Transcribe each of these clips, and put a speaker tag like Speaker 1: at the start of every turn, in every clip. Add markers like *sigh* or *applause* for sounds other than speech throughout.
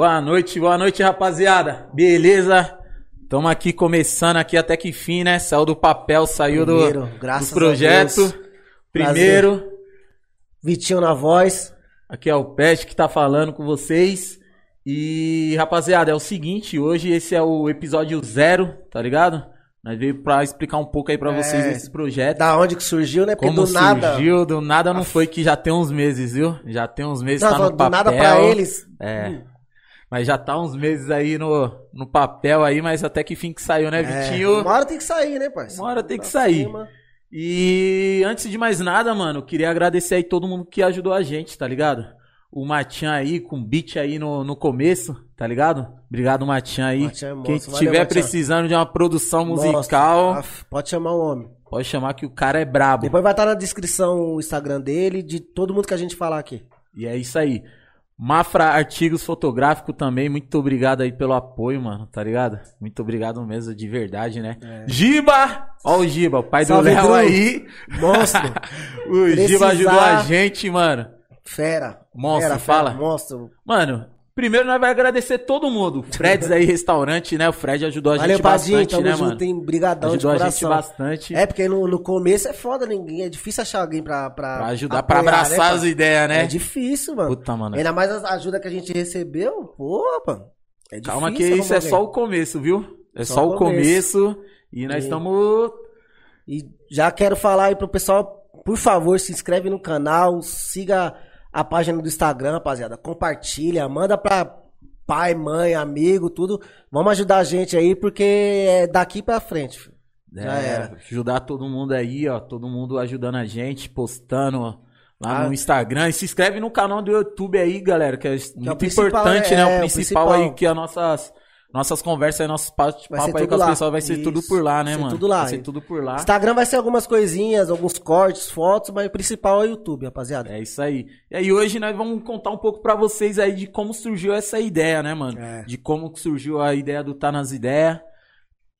Speaker 1: Boa noite, boa noite, rapaziada. Beleza? Estamos aqui começando aqui até que fim, né? Saiu do papel, saiu
Speaker 2: Primeiro,
Speaker 1: do,
Speaker 2: graças
Speaker 1: do projeto.
Speaker 2: a Deus.
Speaker 1: Primeiro,
Speaker 2: Vitinho na voz.
Speaker 1: aqui é o Pet que tá falando com vocês. E, rapaziada, é o seguinte, hoje esse é o episódio zero, tá ligado? Nós veio pra explicar um pouco aí pra
Speaker 2: É,
Speaker 1: vocês esse projeto.
Speaker 2: Da onde que surgiu, né? Porque
Speaker 1: Como
Speaker 2: do nada.
Speaker 1: surgiu, do nada não foi que já tem uns meses, viu? Já tem uns meses,
Speaker 2: Não,
Speaker 1: tá no
Speaker 2: do
Speaker 1: papel.
Speaker 2: nada pra eles.
Speaker 1: É. Mas já tá uns meses aí no, no papel aí, mas até que fim que saiu, né,
Speaker 2: É,
Speaker 1: Vitinho?
Speaker 2: uma hora tem que sair, né, parceiro?
Speaker 1: Uma hora tem que
Speaker 2: Pra
Speaker 1: sair.
Speaker 2: cima.
Speaker 1: E antes de mais nada, mano, queria agradecer aí todo mundo que ajudou a gente, tá ligado? O Matinha aí, com beat aí no, no começo, tá ligado? Obrigado, Matinha aí.
Speaker 2: Matinha é.
Speaker 1: Quem
Speaker 2: Valeu,
Speaker 1: tiver precisando de uma produção musical,
Speaker 2: Pode chamar o homem.
Speaker 1: pode chamar que o cara é brabo.
Speaker 2: Depois vai estar na descrição o Instagram dele, de todo mundo que a gente falar aqui.
Speaker 1: E é isso aí. Mafra Artigos Fotográfico também, muito obrigado aí pelo apoio, mano, tá ligado? Muito obrigado mesmo, de verdade, né? Giba! Ó o Giba, o pai
Speaker 2: É. Salve,
Speaker 1: do Léo aí.
Speaker 2: Monstro. *laughs*
Speaker 1: O Giba
Speaker 2: Precisar-
Speaker 1: ajudou a gente, mano.
Speaker 2: Fera.
Speaker 1: Monstro,
Speaker 2: Fera,
Speaker 1: fala.
Speaker 2: Fera, monstro.
Speaker 1: Mano, primeiro nós vai agradecer todo mundo. *laughs* Freds aí, restaurante, né? O Fred ajudou a
Speaker 2: Valeu,
Speaker 1: gente bastante,
Speaker 2: Tamo
Speaker 1: né,
Speaker 2: junto,
Speaker 1: mano?
Speaker 2: hein? Brigadão
Speaker 1: Ajudou a
Speaker 2: de
Speaker 1: gente
Speaker 2: coração.
Speaker 1: bastante
Speaker 2: É, porque no, no começo é foda, ninguém. É difícil achar alguém pra. Pra,
Speaker 1: pra ajudar, pra
Speaker 2: apoiar,
Speaker 1: abraçar
Speaker 2: né,
Speaker 1: as ideias, né?
Speaker 2: É difícil, mano.
Speaker 1: Puta, mano.
Speaker 2: Ainda mais a ajuda que a gente recebeu, pô, mano. É difícil.
Speaker 1: Calma que isso é
Speaker 2: arrumar
Speaker 1: só
Speaker 2: alguém.
Speaker 1: o começo, viu? É só,
Speaker 2: Só
Speaker 1: o
Speaker 2: o
Speaker 1: começo. E nós estamos
Speaker 2: E já quero falar aí pro pessoal, por favor, se inscreve no canal, siga a página do Instagram, rapaziada. Compartilha, manda pra pai, mãe, amigo, tudo. Vamos ajudar a gente aí, porque é daqui pra frente. filho. Já
Speaker 1: É,
Speaker 2: era.
Speaker 1: ajudar todo mundo aí, ó. Todo mundo ajudando a gente, postando ó, lá
Speaker 2: Ah.
Speaker 1: no Instagram. E se inscreve no canal do YouTube aí, galera, que é muito
Speaker 2: principal,
Speaker 1: importante,
Speaker 2: é,
Speaker 1: né?
Speaker 2: é,
Speaker 1: O
Speaker 2: o
Speaker 1: principal,
Speaker 2: principal.
Speaker 1: aí, que as nossas, nossas conversas aí, nossos papos aí
Speaker 2: tudo
Speaker 1: com as pessoas, vai ser tudo
Speaker 2: Isso.
Speaker 1: por lá, né,
Speaker 2: Vai
Speaker 1: mano?
Speaker 2: tudo lá.
Speaker 1: Vai ser tudo por lá.
Speaker 2: Instagram vai ser algumas coisinhas, alguns cortes, fotos, mas o principal é o YouTube, rapaziada.
Speaker 1: É isso aí. E aí hoje nós vamos contar um pouco pra vocês aí de como surgiu essa ideia, né, mano?
Speaker 2: É.
Speaker 1: De como surgiu a ideia do Tá Nas Ideias,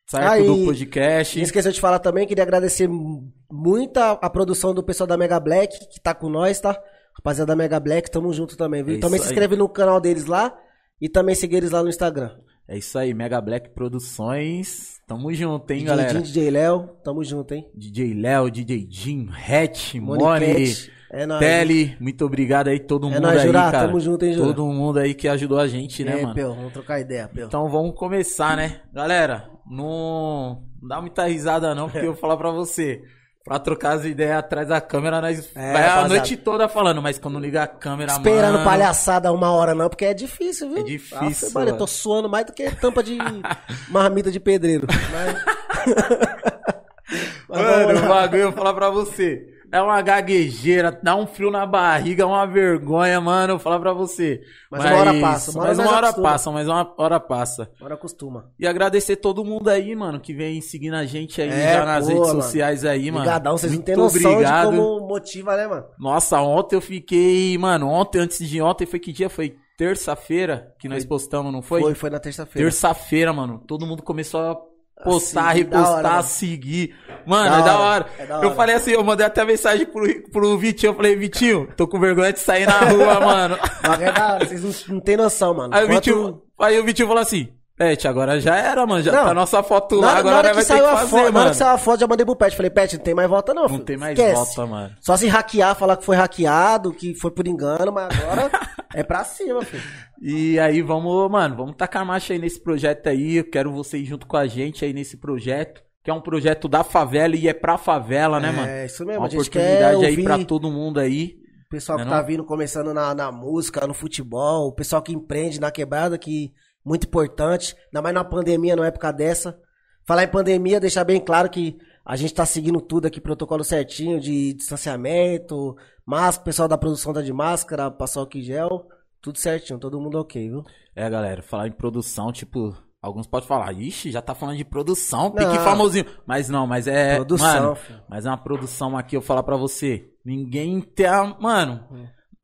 Speaker 1: certo?
Speaker 2: Aí,
Speaker 1: do podcast.
Speaker 2: Não esqueceu de falar também, queria agradecer mu- muito a, a produção do pessoal da Mega Black, que tá com nós, tá? Rapaziada da Mega Black, tamo junto também, viu?
Speaker 1: É
Speaker 2: também se
Speaker 1: aí.
Speaker 2: inscreve no canal deles lá e também siga eles lá no Instagram.
Speaker 1: É isso aí, Mega Black Produções. Tamo junto, hein,
Speaker 2: DJ
Speaker 1: galera?
Speaker 2: Jim, DJ Léo, tamo junto, hein?
Speaker 1: DJ Léo, DJ Jim, Hatch,
Speaker 2: Cat, é nóis.
Speaker 1: Tele, muito obrigado aí todo
Speaker 2: É
Speaker 1: mundo
Speaker 2: nóis,
Speaker 1: aí,
Speaker 2: Jurá,
Speaker 1: cara.
Speaker 2: tamo junto, hein, Jurá?
Speaker 1: Todo mundo aí que ajudou a gente, né,
Speaker 2: é,
Speaker 1: mano?
Speaker 2: Peu, vamos trocar ideia, Peu.
Speaker 1: Então vamos começar, né? Galera, não, não dá muita risada não, porque eu vou falar pra você. Pra trocar as ideias atrás da câmera, nós
Speaker 2: É,
Speaker 1: vai a noite toda falando, mas quando liga a câmera,
Speaker 2: Esperando
Speaker 1: mano,
Speaker 2: palhaçada uma hora não, porque é difícil, viu?
Speaker 1: É difícil,
Speaker 2: Ah, mano, eu tô suando mais do que tampa de *laughs* marmita de pedreiro. Mas... *laughs* *laughs* Mas
Speaker 1: Mano, o bagulho, eu vou falar pra você. É uma gaguejeira, dá um frio na barriga, uma vergonha, mano. Eu vou falar pra você.
Speaker 2: Mas uma hora passa, uma hora
Speaker 1: mas uma hora
Speaker 2: acostuma.
Speaker 1: passa, mas uma hora passa.
Speaker 2: Agora acostuma.
Speaker 1: E agradecer todo mundo aí, mano, que vem seguindo a gente aí
Speaker 2: É,
Speaker 1: já nas
Speaker 2: pô,
Speaker 1: redes
Speaker 2: mano.
Speaker 1: sociais aí, mano.
Speaker 2: Obrigadão, vocês não
Speaker 1: Muito
Speaker 2: têm noção
Speaker 1: obrigado.
Speaker 2: de como motiva, né, mano?
Speaker 1: Nossa, ontem eu fiquei, mano, ontem, antes de ontem, foi que dia? Foi terça-feira que nós postamos, não foi?
Speaker 2: Foi, foi na terça-feira.
Speaker 1: Terça-feira, mano. Todo mundo começou a postar,
Speaker 2: seguir,
Speaker 1: repostar,
Speaker 2: hora, mano.
Speaker 1: seguir. Mano, é da
Speaker 2: hora, é da
Speaker 1: Eu
Speaker 2: hora.
Speaker 1: falei assim, eu mandei até mensagem pro, pro Vitinho. Eu falei, Vitinho, tô com vergonha de sair na rua, *laughs* mano.
Speaker 2: Mas é da hora, vocês não, não têm noção, mano.
Speaker 1: Aí o,
Speaker 2: Quanto-
Speaker 1: Vitinho, aí o Vitinho falou assim, Pet, agora já era, mano. Já
Speaker 2: Não.
Speaker 1: tá nossa foto
Speaker 2: Na,
Speaker 1: lá,
Speaker 2: na
Speaker 1: agora
Speaker 2: hora
Speaker 1: nós
Speaker 2: que
Speaker 1: vai ter
Speaker 2: saiu
Speaker 1: que
Speaker 2: a
Speaker 1: fazer,
Speaker 2: foto, na hora
Speaker 1: mano.
Speaker 2: que saiu a foto, já mandei pro Pet. Falei, Pet, não tem mais volta não,
Speaker 1: Não
Speaker 2: filho.
Speaker 1: tem mais
Speaker 2: Esquece.
Speaker 1: volta, mano.
Speaker 2: Só se hackear, falar que foi hackeado, que foi por engano, mas agora *laughs* é pra cima, filho.
Speaker 1: E aí vamos, mano, vamos tacar marcha aí nesse projeto aí. Eu quero vocês junto com a gente aí nesse projeto. Que é um projeto da favela e é pra favela, né, mano?
Speaker 2: É, isso mesmo.
Speaker 1: Uma
Speaker 2: a gente
Speaker 1: oportunidade aí pra todo mundo aí.
Speaker 2: o pessoal que
Speaker 1: Não é
Speaker 2: tá vindo começando na, na música, no futebol, o pessoal que empreende na quebrada, que muito importante. Ainda mais na pandemia, numa época dessa. Falar em pandemia, deixar bem claro que a gente tá seguindo tudo aqui, protocolo certinho de distanciamento, máscara, o pessoal da produção tá de máscara, passou aqui gel, tudo certinho, todo mundo ok, viu?
Speaker 1: É, galera, falar em produção, tipo, alguns podem falar, ixi, já tá falando de produção, pique
Speaker 2: Não.
Speaker 1: famosinho. Mas não, mas é.
Speaker 2: Produção,
Speaker 1: mano,
Speaker 2: filho.
Speaker 1: mas é uma produção aqui, eu falar pra você. Ninguém tem. a- Mano,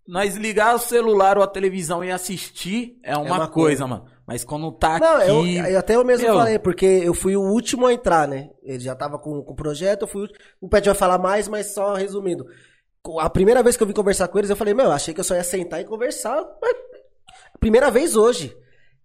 Speaker 1: nós ligar o celular ou a televisão e assistir é uma,
Speaker 2: uma
Speaker 1: coisa,
Speaker 2: coisa.
Speaker 1: mano. Mas quando tá
Speaker 2: Não, eu,
Speaker 1: aqui.
Speaker 2: eu até eu mesmo
Speaker 1: Meu.
Speaker 2: falei, porque eu fui o último a entrar, né? Ele já tava com, com o projeto, eu fui o último. O Pet vai falar mais, mas só resumindo. A primeira vez que eu vim conversar com eles, eu falei, meu, achei que eu só ia sentar e conversar. mas Primeira vez hoje.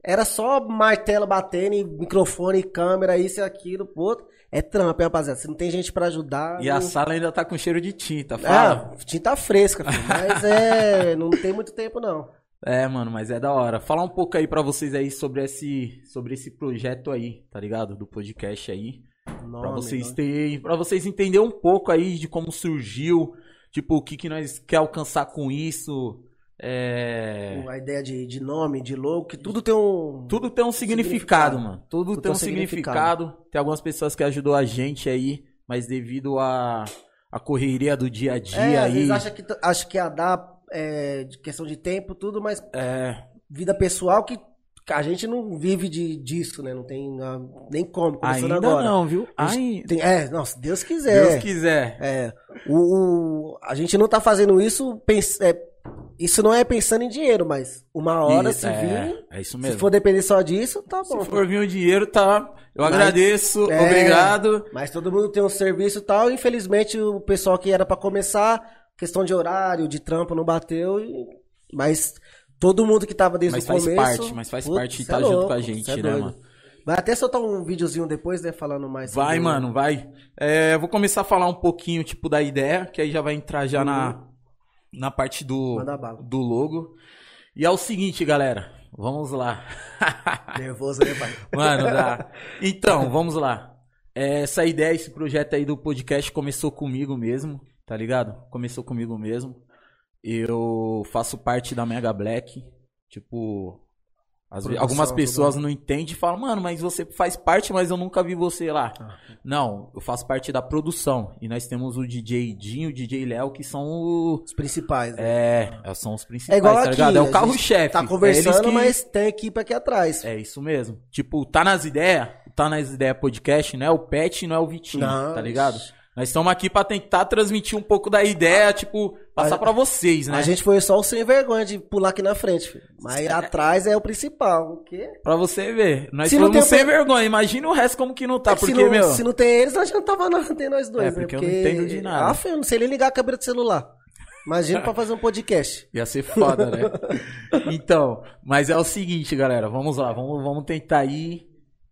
Speaker 2: Era só martelo batendo, e microfone, câmera, isso e aquilo, pô. É trampo, hein, rapaziada? Se não tem gente pra ajudar.
Speaker 1: E a
Speaker 2: não-
Speaker 1: sala ainda tá com cheiro de tinta, fala.
Speaker 2: É, tinta fresca, filho. Mas é. Não tem muito tempo, não.
Speaker 1: É, mano, mas é da hora. Falar um pouco aí pra vocês aí sobre esse, sobre esse projeto aí, tá ligado? Do podcast aí. Pra
Speaker 2: Nome,
Speaker 1: vocês
Speaker 2: nome.
Speaker 1: terem, para vocês entenderem um pouco aí de como surgiu, tipo, o que que nós quer alcançar com isso. É...
Speaker 2: A ideia de, de nome, de logo, que tudo tem um.
Speaker 1: Tudo tem um significado,
Speaker 2: Significado.
Speaker 1: mano. Tudo,
Speaker 2: Tudo
Speaker 1: tem um
Speaker 2: um
Speaker 1: significado. Tem algumas pessoas que ajudou a gente aí, mas devido a, a correria do dia a dia
Speaker 2: É,
Speaker 1: aí.
Speaker 2: acha que, acha que ia dar é, de questão de tempo, tudo, mas
Speaker 1: É,
Speaker 2: vida pessoal que a gente não vive de, disso, né? Não tem ah, nem como, começando
Speaker 1: ainda
Speaker 2: agora.
Speaker 1: não, viu? Ai,
Speaker 2: tem- é, não, se Deus quiser.
Speaker 1: Deus quiser.
Speaker 2: É, o, o- a gente não tá fazendo isso, pens- é, isso não é pensando em dinheiro, mas uma hora
Speaker 1: Isso,
Speaker 2: se
Speaker 1: é,
Speaker 2: vir,
Speaker 1: é isso
Speaker 2: se
Speaker 1: mesmo.
Speaker 2: for depender só disso, tá bom.
Speaker 1: Se for vir o dinheiro, tá. Eu
Speaker 2: Mas-
Speaker 1: agradeço,
Speaker 2: É.
Speaker 1: obrigado.
Speaker 2: Mas todo mundo tem um serviço e tal. Infelizmente, o pessoal que era pra começar, questão de horário, de trampo, não bateu. e- Mas todo mundo que tava desde
Speaker 1: Mas
Speaker 2: o
Speaker 1: faz
Speaker 2: começo.
Speaker 1: parte, mas faz
Speaker 2: putz,
Speaker 1: parte de
Speaker 2: cê é
Speaker 1: estar junto
Speaker 2: louco,
Speaker 1: com a gente,
Speaker 2: é
Speaker 1: né, mano?
Speaker 2: Vai até soltar um videozinho depois, né? Falando mais.
Speaker 1: Vai,
Speaker 2: sobre-
Speaker 1: mano, vai. É, vou começar a falar um pouquinho, tipo, da ideia, que aí já vai entrar já na, na parte do, do logo. E é o seguinte, galera. Vamos lá. *laughs*
Speaker 2: Nervoso, né, pai?
Speaker 1: Mano, dá. *laughs* Então, vamos lá. É, Essa ideia, esse projeto aí do podcast começou comigo mesmo, tá ligado? Começou comigo mesmo. Eu faço parte da Mega Black. Tipo, vezes, algumas pessoas não entendem e falam, mano, mas você faz parte, mas eu nunca vi você lá.
Speaker 2: Ah.
Speaker 1: Não, eu faço parte da produção. E nós temos o DJ Dinho e o DJ Léo, que são o.
Speaker 2: Os principais. Né?
Speaker 1: É, são os principais,
Speaker 2: É igual
Speaker 1: tá
Speaker 2: aqui.
Speaker 1: ligado? É o carro-chefe.
Speaker 2: Tá
Speaker 1: É
Speaker 2: conversando,
Speaker 1: eles que-
Speaker 2: mas tem equipe aqui atrás.
Speaker 1: é isso mesmo. Tipo, tá nas ideias, tá nas ideias podcast, não é o Pet, não é o Vitinho,
Speaker 2: Não,
Speaker 1: tá ligado? Nós estamos aqui pra tentar transmitir um pouco da ideia, tipo, passar
Speaker 2: A-
Speaker 1: pra vocês, né?
Speaker 2: A gente foi só o sem vergonha de pular aqui na frente, filho. Mas atrás é o principal. O quê?
Speaker 1: Pra você ver. Nós
Speaker 2: Se não
Speaker 1: fomos
Speaker 2: tem-
Speaker 1: sem vergonha. Imagina o resto como que não tá,
Speaker 2: É que
Speaker 1: porque,
Speaker 2: se, não,
Speaker 1: meu...
Speaker 2: se não tem eles, nós já não tava nada, tem nós dois,
Speaker 1: É,
Speaker 2: né?
Speaker 1: porque eu não entendo de nada.
Speaker 2: Ah, filho, eu não sei nem ligar a câmera do celular. Imagina pra fazer um podcast. *laughs*
Speaker 1: Ia ser foda, né? então, mas é o seguinte, galera. Vamos lá, vamos, vamos tentar aí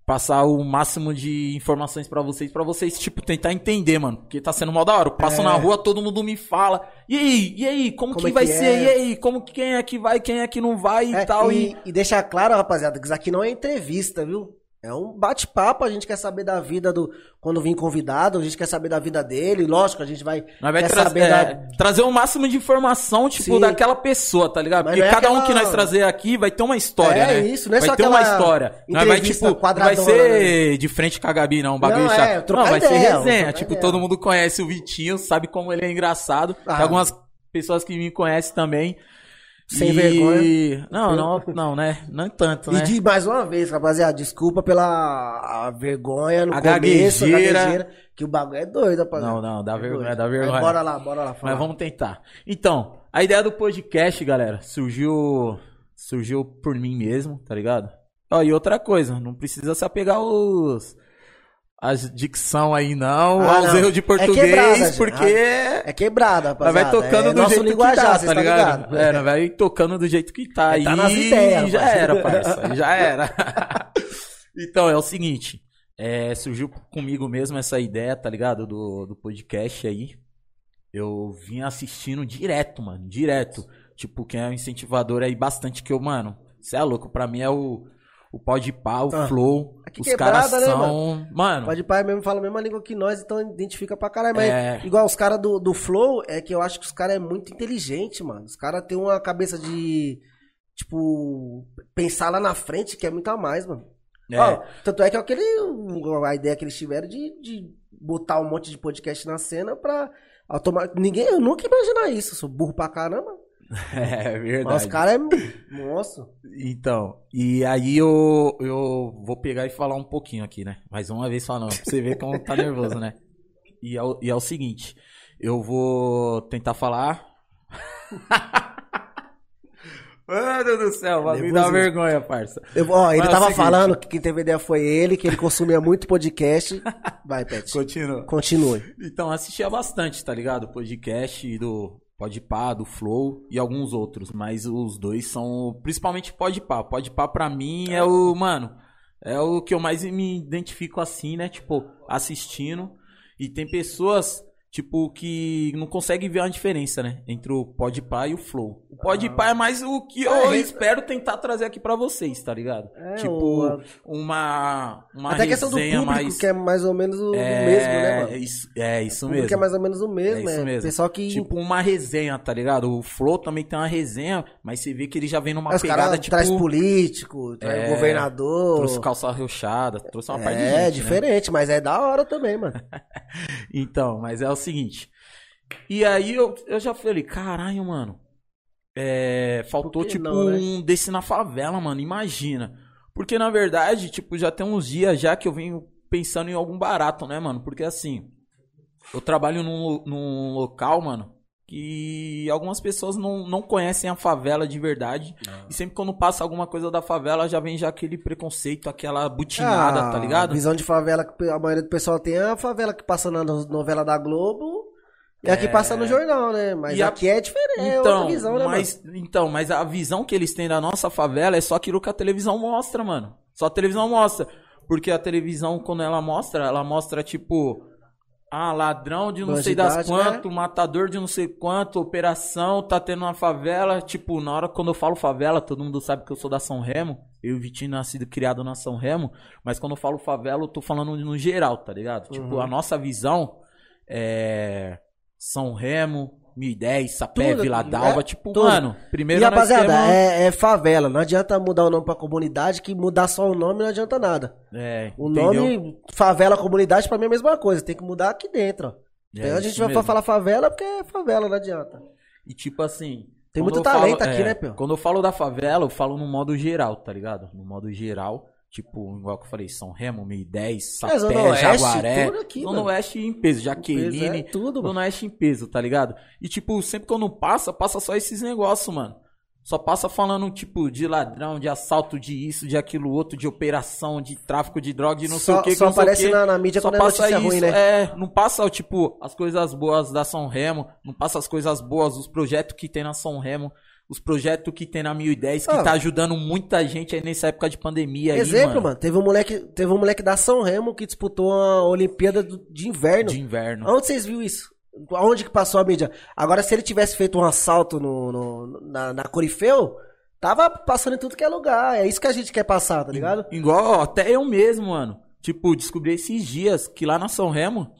Speaker 1: passar o máximo de informações pra vocês, pra vocês, tipo, tentar entender, mano. Porque tá sendo mal da hora. Eu passo
Speaker 2: É.
Speaker 1: na rua, todo mundo me fala. E aí, e aí, como,
Speaker 2: Como
Speaker 1: que
Speaker 2: é
Speaker 1: vai
Speaker 2: que
Speaker 1: ser?
Speaker 2: é?
Speaker 1: E aí, como que quem é que vai, quem é que não vai e
Speaker 2: É,
Speaker 1: tal.
Speaker 2: e,
Speaker 1: E,
Speaker 2: e deixar claro, rapaziada, que isso aqui não é entrevista, viu? É um bate-papo, a gente quer saber da vida do. Quando vem convidado, a gente quer saber da vida dele. Lógico, a gente vai.
Speaker 1: nós vai
Speaker 2: quer
Speaker 1: tra-
Speaker 2: saber
Speaker 1: é,
Speaker 2: da.
Speaker 1: trazer o máximo de informação, tipo,
Speaker 2: Sim.
Speaker 1: daquela pessoa, tá ligado?
Speaker 2: Mas
Speaker 1: Porque
Speaker 2: é
Speaker 1: cada um
Speaker 2: aquela-
Speaker 1: que nós trazer aqui vai ter uma história,
Speaker 2: É
Speaker 1: né?
Speaker 2: isso, não é
Speaker 1: vai
Speaker 2: só
Speaker 1: ter uma história. Não vai,
Speaker 2: entrevista
Speaker 1: tipo, vai ser de frente com a Gabi, não. Um bagulho
Speaker 2: Não, é,
Speaker 1: chato.
Speaker 2: trocar
Speaker 1: não, vai
Speaker 2: ideia,
Speaker 1: ser resenha. Tipo,
Speaker 2: ideia.
Speaker 1: todo mundo conhece o Vitinho, sabe como ele é engraçado.
Speaker 2: Ah.
Speaker 1: Tem algumas pessoas que me conhecem também.
Speaker 2: Sem
Speaker 1: E-
Speaker 2: vergonha.
Speaker 1: Não, não, não, né? Não tanto, né?
Speaker 2: E de mais uma vez, rapaziada, desculpa pela vergonha no
Speaker 1: A
Speaker 2: começo,
Speaker 1: gaguejeira.
Speaker 2: gaguejeira, que o bagulho é doido, rapaziada.
Speaker 1: Não, não, dá
Speaker 2: É
Speaker 1: vergonha,
Speaker 2: doido.
Speaker 1: dá vergonha.
Speaker 2: Mas bora lá, bora lá.
Speaker 1: Mas vamos tentar. Então, a ideia do podcast, galera, surgiu surgiu por mim mesmo, tá ligado? Ó, e outra coisa, não precisa se apegar aos as dicção aí não,
Speaker 2: Ah,
Speaker 1: aos
Speaker 2: não.
Speaker 1: erros de
Speaker 2: É
Speaker 1: português,
Speaker 2: quebrada, gente.
Speaker 1: porque
Speaker 2: É quebrada,
Speaker 1: Nós vai
Speaker 2: rapaziada.
Speaker 1: tocando
Speaker 2: é
Speaker 1: do jeito que tá, tá
Speaker 2: tá
Speaker 1: ligado?
Speaker 2: ligado?
Speaker 1: É, nós vai tocando do jeito que tá.
Speaker 2: É, tá nas ideias,
Speaker 1: já era, parça. *laughs* Já era. *laughs* então, é o seguinte. é, surgiu comigo mesmo essa ideia, tá ligado? Do, do podcast aí. Eu vim assistindo direto, mano. Direto. Tipo, quem é um incentivador aí bastante que eu, mano. Você é louco. Pra mim é o, o Pode Pá, o
Speaker 2: Ah,
Speaker 1: Flow.
Speaker 2: aqui
Speaker 1: Os
Speaker 2: quebrada,
Speaker 1: caras
Speaker 2: né,
Speaker 1: são. Mano.
Speaker 2: Pode pai mesmo fala a mesma língua que nós, então identifica pra caralho. Mas
Speaker 1: É.
Speaker 2: igual os caras do, do Flow, é que eu acho que os caras é muito inteligente, mano. Os caras têm uma cabeça de, tipo, pensar lá na frente, que é muito a mais, mano.
Speaker 1: é,
Speaker 2: Ó, tanto é que é aquele, a ideia que eles tiveram de, de botar um monte de podcast na cena pra automa- Ninguém, eu nunca imaginar isso. Eu sou burro pra caramba. *laughs*
Speaker 1: é verdade.
Speaker 2: Mas os caras é. Nossa.
Speaker 1: Então, e aí eu, eu vou pegar e falar um pouquinho aqui, né? Mais uma vez falando, pra você ver como tá nervoso, né? E é, o, e é o seguinte, eu vou tentar falar. *laughs* Mano do céu, me dá vergonha, parça.
Speaker 2: Eu- ó, ele
Speaker 1: Mas é o
Speaker 2: tava
Speaker 1: seguinte.
Speaker 2: falando que quem teve ideia foi ele, que ele consumia muito podcast. Vai, Pet. *laughs*
Speaker 1: Continua.
Speaker 2: Continue.
Speaker 1: Então, assistia bastante, tá ligado? Podcast do Pode pá, do Flow e alguns outros, mas os dois são principalmente Pode pá. Pra mim é o, mano, é o que eu mais me identifico assim, né? Tipo, assistindo. E tem pessoas tipo, que não consegue ver a diferença, né? Entre o Podpah e o Flow. O Podpah ah. é mais o que eu é, espero tentar trazer aqui para vocês, tá ligado? É, tipo, uma, uma Até a questão do público, mais...
Speaker 2: que é mais ou menos o é, mesmo, né, mano?
Speaker 1: É isso, é isso o mesmo.
Speaker 2: que é mais ou menos o mesmo, é isso
Speaker 1: mesmo.
Speaker 2: Pessoal que...
Speaker 1: Tipo, uma resenha, tá ligado? O Flow também tem uma resenha, mas você vê que ele já vem numa Os pegada, tipo...
Speaker 2: traz político, traz é, governador...
Speaker 1: Trouxe calça arrochada, trouxe uma é, parte de
Speaker 2: gente, É, diferente, né? mas é da hora também, mano. *laughs*
Speaker 1: então, mas é o seguinte... E aí eu, eu já falei, caralho, mano. É, faltou, tipo, não, né? um desse na favela, mano. Imagina. Porque, na verdade, tipo, já tem uns dias já que eu venho pensando em algum barato, né, mano? Porque, assim, eu trabalho num, num local, mano, que algumas pessoas não, não conhecem a favela de verdade. Ah. E sempre quando passa alguma coisa da favela, já vem já aquele preconceito, aquela butinada, ah, tá ligado?
Speaker 2: A visão de favela que a maioria do pessoal tem é a favela que passa na novela da Globo e aqui é... passa no jornal, né? Mas aqui é diferente, é então, é visão, né,
Speaker 1: mas, mano? Então, mas a visão que eles têm da nossa favela é só aquilo que a televisão mostra, mano. Só a televisão mostra. Porque a televisão, quando ela mostra, ela mostra, tipo... Ah, ladrão de não Bandidade, sei das quanto, né? matador de não sei quanto, operação, tá tendo uma favela. Tipo, na hora quando eu falo favela, todo mundo sabe que eu sou da São Remo. Eu e o Vitinho nascido criado na São Remo. Mas quando eu falo favela, eu tô falando no geral, tá ligado? Tipo, uhum. Tipo, a nossa visão é são Remo, 1010, Sapé, Tudo, Vila Dalva, é, tipo, tudo. mano, primeiro
Speaker 2: E rapaziada, temos... é, é, favela, não adianta mudar o nome pra comunidade, que mudar só o nome não adianta nada.
Speaker 1: É,
Speaker 2: O entendeu? nome, favela, comunidade, pra mim é a mesma coisa, tem que mudar aqui dentro, ó. É, então a gente vai mesmo. falar favela porque é favela, não adianta.
Speaker 1: E tipo assim...
Speaker 2: Tem muito talento falo, aqui, é, né, Pio?
Speaker 1: Quando eu falo da favela, eu falo no modo geral, tá ligado? No modo geral... Tipo, igual que eu falei, São Remo, 1010, Sapé, é, Zona Oeste, Jaguaré. Aqui, Zona Oeste em peso, Jaqueline. É tudo, Zona Oeste em peso, tá ligado? E, tipo, sempre que eu não passa, passa só esses negócios, mano. Só passa falando, tipo, de ladrão, de assalto, de isso, de aquilo outro, de operação, de tráfico de droga, de não só, sei o que.
Speaker 2: Só aparece na, na, mídia só quando é passa é isso, ruim, né?
Speaker 1: É, não passa, tipo, as coisas boas da São Remo, não passa as coisas boas, os projetos que tem na São Remo os projetos que tem na 1010 que ah, tá ajudando muita gente aí nessa época de pandemia
Speaker 2: Exemplo,
Speaker 1: aí, mano.
Speaker 2: mano. Teve um moleque, teve um moleque da São Remo que disputou a Olimpíada de inverno.
Speaker 1: De inverno.
Speaker 2: Onde vocês viram isso? Aonde que passou a mídia? Agora, se ele tivesse feito um assalto no, no na, na Corifeu, tava passando em tudo que é lugar. É isso que a gente quer passar, tá ligado?
Speaker 1: Igual, até eu mesmo, mano. Tipo, descobri esses dias que lá na São Remo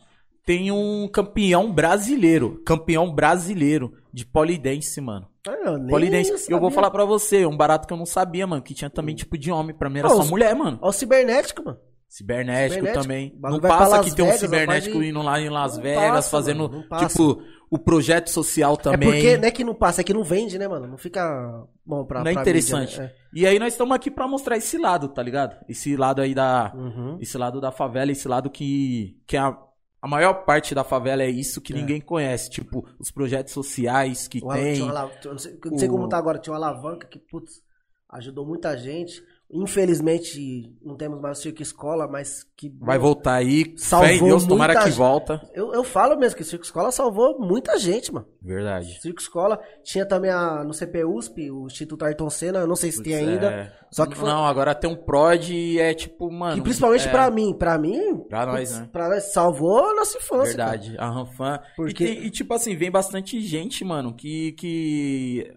Speaker 1: tem um campeão brasileiro. Campeão brasileiro de polidense, mano. Ah, eu polidense. Eu vou falar pra você, um barato que eu não sabia, mano. Que tinha também tipo de homem. Pra mim era ah, só os, mulher, mano.
Speaker 2: Ó, o cibernético, mano.
Speaker 1: Cibernético, cibernético também. Não passa que tem um cibernético indo lá em Las Vegas, passa, fazendo, tipo, o projeto social também.
Speaker 2: É porque não é que não passa, é que não vende, né, mano? Não fica bom pra
Speaker 1: Não é interessante. Mídia, né? é. E aí nós estamos aqui para mostrar esse lado, tá ligado? Esse lado aí da. Uhum. Esse lado da favela, esse lado que, que é a a maior parte da favela é isso que é. ninguém conhece. Tipo, os projetos sociais que o tem.
Speaker 2: Uma, não sei, não sei o... como tá agora, tinha uma alavanca que, putz, ajudou muita gente. Infelizmente, não temos mais o Circo Escola, mas que.
Speaker 1: Vai voltar aí. Salvou Deus, tomara que volta.
Speaker 2: Eu, eu falo mesmo que o Circo Escola salvou muita gente, mano.
Speaker 1: Verdade.
Speaker 2: Circo Escola. Tinha também a, no CPUSP, o Instituto Ayrton Senna, eu não sei se tem ainda. É... Só que
Speaker 1: foi... Não, agora tem um PROD e é tipo, mano.
Speaker 2: E principalmente
Speaker 1: é...
Speaker 2: pra mim, pra mim.
Speaker 1: Pra nós, né?
Speaker 2: Pra nós, salvou a nossa infância.
Speaker 1: Verdade, cara. a Ranfan. Porque... E, e, tipo assim, vem bastante gente, mano, que. que...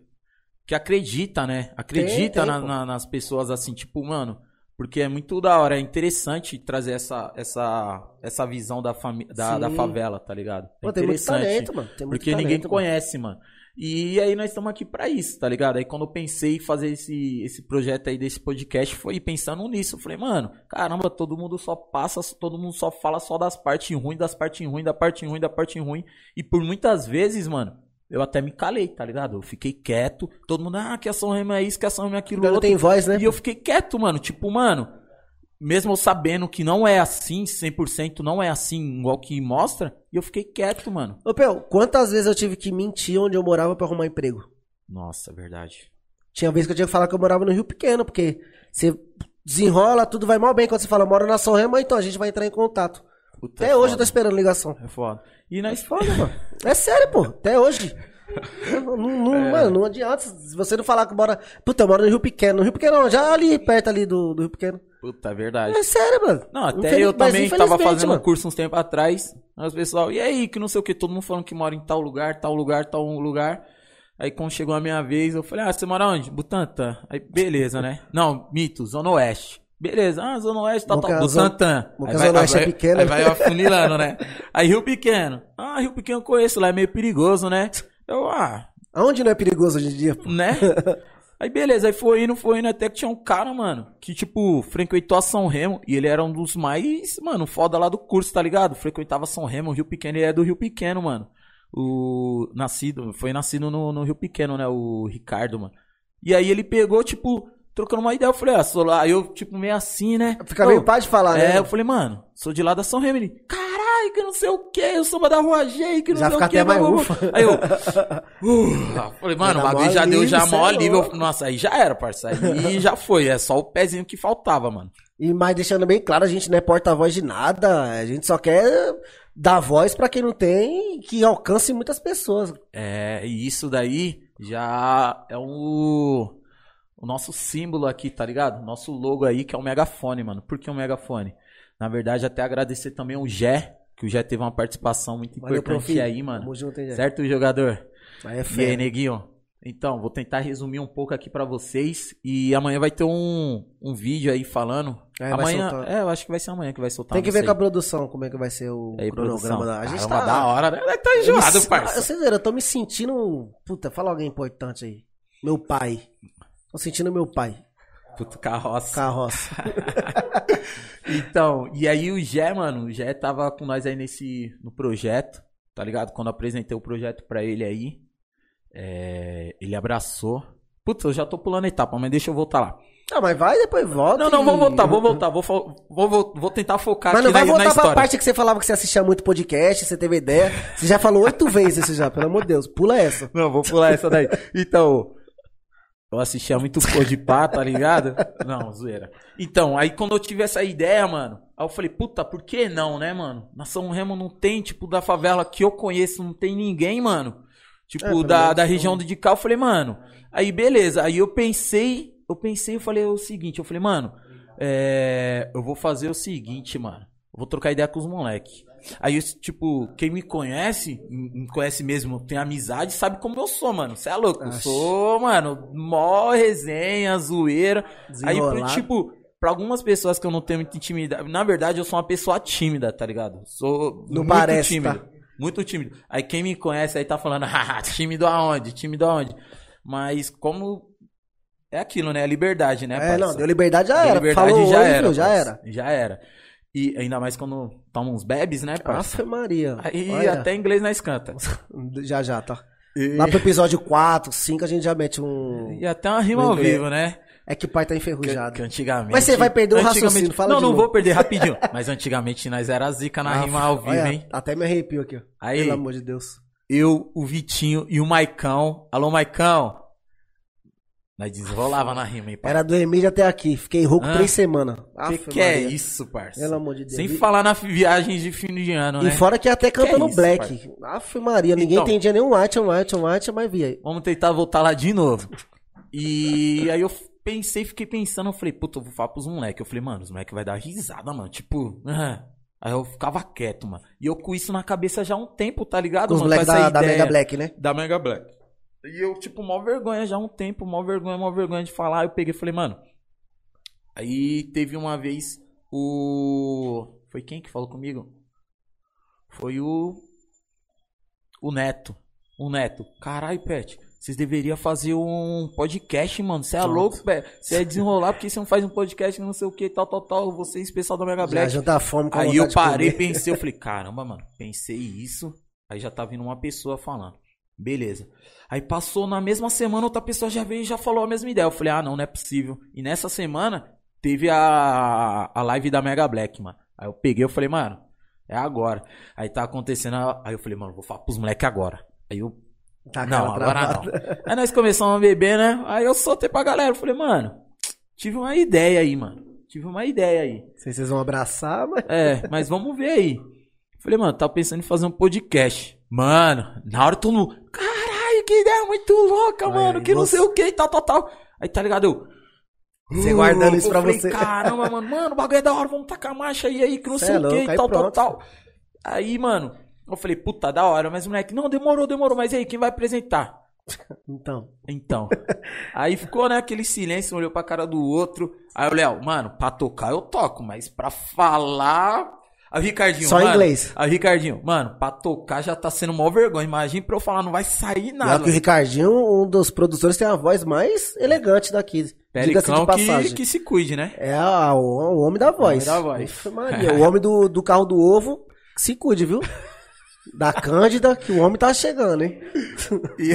Speaker 1: Que acredita, né? Acredita tem, tem, na, na, nas pessoas assim, tipo, mano, porque é muito da hora, é interessante trazer essa, essa, essa visão da, fami da, da favela, tá ligado? É
Speaker 2: Pô, tem muito talento, mano. Tem
Speaker 1: muito porque talento, ninguém mano. conhece, mano. E aí nós estamos aqui para isso, tá ligado? Aí quando eu pensei em fazer esse, esse projeto aí desse podcast, foi pensando nisso. Eu falei, mano, caramba, todo mundo só passa, todo mundo só fala só das partes ruins, das partes ruins, da parte ruim, da parte ruim. E por muitas vezes, mano, eu até me calei, tá ligado? Eu fiquei quieto. Todo mundo, ah, que a São Remo é isso, que a São Remo é aquilo
Speaker 2: outro. tem voz, né?
Speaker 1: E eu fiquei quieto, mano. Tipo, mano, mesmo sabendo que não é assim, 100% não é assim, igual que mostra, e eu fiquei quieto, mano.
Speaker 2: Ô, Pel, quantas vezes eu tive que mentir onde eu morava para arrumar emprego?
Speaker 1: Nossa, verdade.
Speaker 2: Tinha vez que eu tinha que falar que eu morava no Rio Pequeno, porque você desenrola, tudo vai mal bem. Quando você fala, moro na São então a gente vai entrar em contato. Puta Até é hoje foda. eu tô esperando ligação.
Speaker 1: É foda. E.
Speaker 2: É foda, mano. É sério, pô. Até hoje. Não, não- Mano, não adianta. Se você não falar que mora. Puta, eu moro no Rio Pequeno. No Rio Pequeno, não, já ali perto ali do, do Rio Pequeno.
Speaker 1: Puta, é verdade.
Speaker 2: É sério, mano.
Speaker 1: Não, até
Speaker 2: Infeliz-
Speaker 1: eu também tava fazendo um
Speaker 2: mano.
Speaker 1: curso uns tempos atrás. Aí os pessoal, e aí, que não sei o que, todo mundo falando que mora em tal lugar, tal lugar, tal lugar. Aí quando chegou a minha vez, eu falei, ah, você mora onde? Butantã. Aí, beleza, né? Não, mito, Zona Oeste. Beleza, ah, Zona Oeste, tal, tal, Butantã.
Speaker 2: Boca
Speaker 1: Aí
Speaker 2: Zona Oeste é
Speaker 1: vai-
Speaker 2: pequena.
Speaker 1: Aí vai afunilando, né? Aí Rio Pequeno. Ah, Rio Pequeno eu conheço, lá é meio perigoso, né? Eu, ah,
Speaker 2: Aonde não é perigoso hoje em dia? pô?
Speaker 1: né? *laughs* Aí beleza, aí foi indo, foi indo, até que tinha um cara, mano, que tipo, frequentou a São Remo, e ele era um dos mais, mano, foda lá do curso, tá ligado? Frequentava São Remo, Rio Pequeno, ele é do Rio Pequeno, mano. O, nascido, foi nascido no, no Rio Pequeno, né, o Ricardo, mano. E aí ele pegou, tipo, trocando uma ideia, eu falei, ah, sou lá, aí eu, tipo, meio assim, né?
Speaker 2: Fica meio pá de falar,
Speaker 1: é,
Speaker 2: né?
Speaker 1: eu falei, mano, sou de lá da São. Ele, caralho, que não sei o que, o samba da Rua G, que não
Speaker 2: Já
Speaker 1: sei o que.
Speaker 2: até mais ufa.
Speaker 1: Aí eu, *laughs* uh, falei, mano, o bagulho já deu já mó
Speaker 2: é
Speaker 1: alívio.
Speaker 2: louco.
Speaker 1: Nossa, aí já era, parça. Aí *laughs* já foi, é só o pezinho que faltava, mano.
Speaker 2: E mais deixando bem claro, a gente não é porta-voz de nada. A gente só quer dar voz pra quem não tem que alcance muitas pessoas.
Speaker 1: É, e isso daí já é o, o nosso símbolo aqui, tá ligado? Nosso logo aí, que é o megafone, mano. Por que o megafone? Na verdade, até agradecer também o Gé, que o Gé teve uma participação muito
Speaker 2: Valeu,
Speaker 1: importante
Speaker 2: profi.
Speaker 1: aí, mano.
Speaker 2: Tamo junto, hein?
Speaker 1: Certo, jogador?
Speaker 2: Aí é
Speaker 1: E aí,
Speaker 2: fé.
Speaker 1: neguinho? Então, vou tentar resumir um pouco aqui pra vocês. E amanhã vai ter um, um vídeo aí falando.
Speaker 2: É,
Speaker 1: amanhã, é, eu acho que vai ser amanhã que vai soltar.
Speaker 2: Tem que ver
Speaker 1: sei.
Speaker 2: com a produção como é que vai ser o
Speaker 1: aí,
Speaker 2: cronograma da. A gente
Speaker 1: Caramba,
Speaker 2: tá.
Speaker 1: da hora, né? Tá
Speaker 2: me
Speaker 1: enjoado,
Speaker 2: si-
Speaker 1: parça.
Speaker 2: Vocês viram, eu tô me sentindo. Puta, fala alguém importante aí. Meu pai. Tô sentindo meu pai.
Speaker 1: Puto carroça.
Speaker 2: Carroça. *laughs*
Speaker 1: Então, e aí o Gé, mano, o Gé tava com nós aí nesse, no projeto, tá ligado? Quando apresentei o projeto pra ele aí, é, ele abraçou. Putz, eu já tô pulando a etapa, mas deixa eu voltar lá.
Speaker 2: Ah, mas vai depois volta.
Speaker 1: Não, não,
Speaker 2: e-
Speaker 1: vou voltar, vou voltar, vou, vou, vou, tentar focar
Speaker 2: Mas não vai
Speaker 1: na, na
Speaker 2: voltar pra
Speaker 1: história.
Speaker 2: parte que você falava que você assistia muito podcast, você teve ideia. Você já falou oito *laughs* vezes isso já, pelo amor de Deus. Pula essa.
Speaker 1: Não, vou pular essa daí. Então, eu assistia muito Podpah, tá ligado? *laughs* Não, zoeira. Então, aí quando eu tive essa ideia, mano, aí eu falei, puta, por que não, né, mano? Na São Remo não tem, tipo, da favela que eu conheço, não tem ninguém, mano. Tipo,
Speaker 2: É,
Speaker 1: da, da região de cá, eu falei, mano. Aí, beleza. Aí eu pensei, eu pensei, eu falei o seguinte, eu falei, mano, é, eu vou fazer o seguinte, mano. Eu vou trocar ideia com os moleques. Aí, tipo, quem me conhece, me conhece mesmo, tem amizade, sabe como eu sou, mano. Você é louco. Eu sou, mano, mó resenha, zoeira. Aí, pro- tipo, pra algumas pessoas que eu não tenho muita intimidade. Na verdade, eu sou uma pessoa tímida, tá ligado? Sou
Speaker 2: Não
Speaker 1: muito
Speaker 2: parece,
Speaker 1: tímido.
Speaker 2: tá?
Speaker 1: Muito tímido. Aí quem me conhece aí tá falando, *laughs* ah, tímido aonde? Tímido aonde? Mas como. É aquilo, né? A liberdade, né?
Speaker 2: É,
Speaker 1: parça?
Speaker 2: não, deu liberdade já
Speaker 1: Deu
Speaker 2: era.
Speaker 1: liberdade
Speaker 2: Falou
Speaker 1: já
Speaker 2: oi,
Speaker 1: era.
Speaker 2: viu, já era.
Speaker 1: Já era. E ainda mais quando toma uns bebes, né, parça?
Speaker 2: Ave Maria.
Speaker 1: Aí
Speaker 2: Olha,
Speaker 1: até inglês nós canta. *laughs*
Speaker 2: Já, já, tá.
Speaker 1: E,
Speaker 2: Lá pro episódio 4, 5, a gente já mete um...
Speaker 1: e até uma rima ao
Speaker 2: Inglês.
Speaker 1: vivo, né?
Speaker 2: É que o pai tá enferrujado.
Speaker 1: que antigamente.
Speaker 2: Mas você vai perder o raciocínio, fala
Speaker 1: Não, não
Speaker 2: novo.
Speaker 1: vou perder *laughs* rapidinho. Mas antigamente nós era zica na
Speaker 2: Ah,
Speaker 1: rima ao vivo,
Speaker 2: olha,
Speaker 1: hein?
Speaker 2: Até me arrepio aqui, ó.
Speaker 1: Aí.
Speaker 2: Pelo amor de Deus.
Speaker 1: eu, o Vitinho e o Maicão. Alô, Maicão. Nós desenrolava na rima, hein, pai?
Speaker 2: Era do Emílio até aqui. Fiquei rouco
Speaker 1: Ah.
Speaker 2: três semanas.
Speaker 1: Que que é isso, parça?
Speaker 2: Pelo amor de Deus.
Speaker 1: Sem
Speaker 2: E-
Speaker 1: falar na viagem de fim de ano,
Speaker 2: E
Speaker 1: né?
Speaker 2: fora que até canta
Speaker 1: Que é
Speaker 2: no
Speaker 1: isso,
Speaker 2: Black. Aff, Maria, ninguém
Speaker 1: Então.
Speaker 2: entendia nenhum white, um white, um white, mas via aí.
Speaker 1: Vamos tentar voltar lá de novo. E aí eu pensei, fiquei pensando, eu falei, puta, eu vou falar pros moleques. Eu falei, mano, os moleques vai dar risada, mano. Tipo, ah. aí eu ficava quieto, mano. E eu com isso na cabeça já há um tempo, tá ligado?
Speaker 2: Com os moleques da, da Mega Black, né?
Speaker 1: Da Mega Black. E eu, tipo, mó vergonha já há um tempo, mó vergonha, mó vergonha de falar. Eu peguei e falei, mano. Aí teve uma vez o. Foi quem que falou comigo? Foi o. O Neto. O Neto. Carai, Pet. Vocês deveriam fazer um podcast, mano. Você é
Speaker 2: Pronto.
Speaker 1: louco, Pet. Você é desenrolar porque você não faz um podcast, não sei o que, tal, tal, tal. Vocês, pessoal da Mega
Speaker 2: Já
Speaker 1: Black.
Speaker 2: junta a fome com
Speaker 1: Aí eu parei, pensei, eu *laughs* falei, caramba, mano, pensei isso. Aí já tá vindo uma pessoa falando. Beleza. Aí passou na mesma semana, outra pessoa já veio e já falou a mesma ideia. Eu falei, ah, não, não é possível. E nessa semana teve a, a live da Mega Black, mano. Aí eu peguei, eu falei, mano, é agora. Aí tá acontecendo, aí eu falei, mano, vou falar pros moleques agora. Aí eu,
Speaker 2: Tá
Speaker 1: não, agora não. *laughs* Aí nós começamos a beber, né? Aí eu soltei pra galera, eu falei, mano, tive uma ideia aí, mano. Tive uma ideia aí.
Speaker 2: Não sei se vocês vão abraçar, mas.
Speaker 1: É, mas vamos ver aí. Falei, mano, tava pensando em fazer um podcast. Mano, na hora todo mundo. Caralho, que ideia muito louca,
Speaker 2: Aí,
Speaker 1: mano, que não
Speaker 2: você-
Speaker 1: sei o que e tal, tal, tal. Aí tá ligado, eu.
Speaker 2: Você guardando isso
Speaker 1: eu
Speaker 2: pra
Speaker 1: falei,
Speaker 2: você.
Speaker 1: Caramba, mano, mano, o bagulho é da hora, vamos tacar marcha aí, aí, que não
Speaker 2: Cê
Speaker 1: sei
Speaker 2: é
Speaker 1: o que e tal, tal,
Speaker 2: pronto.
Speaker 1: tal. Aí, mano, eu falei, puta, da hora, mas o moleque, não, demorou, demorou, mas aí, quem vai apresentar? *laughs*
Speaker 2: Então.
Speaker 1: Então. aí ficou, né, aquele silêncio, um olhou pra cara do outro. Aí o Léo, mano, pra tocar eu toco, mas pra falar. Aí o Ricardinho,
Speaker 2: Só
Speaker 1: mano,
Speaker 2: inglês.
Speaker 1: Aí o Ricardinho, mano, pra tocar já tá sendo mó vergonha. Imagina pra eu falar, não vai sair nada.
Speaker 2: que o Ricardinho, um dos produtores, tem a voz mais elegante daqui. Passagem.
Speaker 1: que, que se cuide, né?
Speaker 2: É a- o, o homem da voz.
Speaker 1: O homem da voz.
Speaker 2: Maria, o homem do, do carro do ovo, se cuide, viu? *laughs* Da Cândida, que o homem tá chegando, hein?
Speaker 1: E...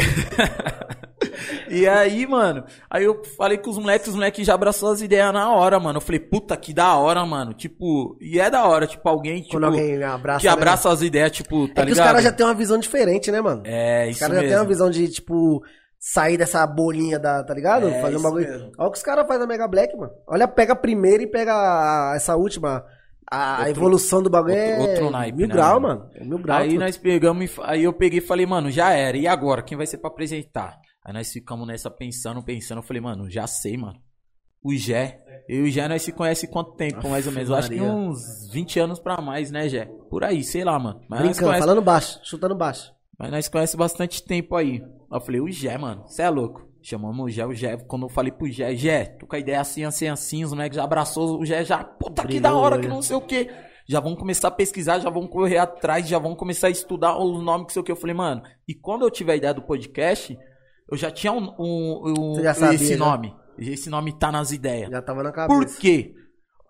Speaker 1: e aí, mano, aí eu falei com os moleques, os moleques já abraçou as ideias na hora, mano. Eu falei, puta, que da hora, mano. Tipo, e é da hora, tipo, alguém, tipo,
Speaker 2: Quando alguém abraça.
Speaker 1: que
Speaker 2: né?
Speaker 1: abraça as ideias, tipo, tá
Speaker 2: É que
Speaker 1: ligado?
Speaker 2: os caras já têm uma visão diferente, né, mano?
Speaker 1: É,
Speaker 2: os
Speaker 1: isso
Speaker 2: caras já têm
Speaker 1: mesmo.
Speaker 2: uma visão de, tipo, sair dessa bolinha da, tá ligado?
Speaker 1: É,
Speaker 2: Fazer um bagulho.
Speaker 1: mesmo.
Speaker 2: Olha o que os caras fazem na Mega Black, mano. Olha, pega a primeira e pega a- essa última. A
Speaker 1: Outro-
Speaker 2: evolução do bagulho é
Speaker 1: outro- outro naipe,
Speaker 2: mil
Speaker 1: né,
Speaker 2: grau,
Speaker 1: mano?
Speaker 2: mano. É mil grau.
Speaker 1: Aí nós pegamos, e aí eu peguei e falei, mano, já era. E agora? Quem vai ser pra apresentar? Aí nós ficamos nessa pensando, pensando. Eu falei, mano, já sei, mano. O Gé. Eu e o Gé nós se conhece quanto tempo,
Speaker 2: Aff,
Speaker 1: mais ou menos? Eu acho que uns 20 anos pra mais, né, Gé? Por aí, sei lá, mano. Mas
Speaker 2: Brincando,
Speaker 1: conhece,
Speaker 2: falando baixo, chutando baixo.
Speaker 1: mas nós conhece bastante tempo aí. Eu falei, o Gé, mano, você é louco. Chamamos o Gé, o Gé, quando eu falei pro Gé, Gé, tô com a ideia assim, assim, assim, os moleques já abraçou, o Gé já, puta que da hora, que
Speaker 2: olho.
Speaker 1: não sei o que. Já vão começar a pesquisar, já vão correr atrás, já vão começar a estudar os nomes que sei o que. Eu falei, mano, e quando eu tive a ideia do podcast, eu já tinha um, um- um-
Speaker 2: já sabia,
Speaker 1: esse
Speaker 2: já?
Speaker 1: nome. Esse nome tá nas ideias.
Speaker 2: Já tava na cabeça.
Speaker 1: Por quê?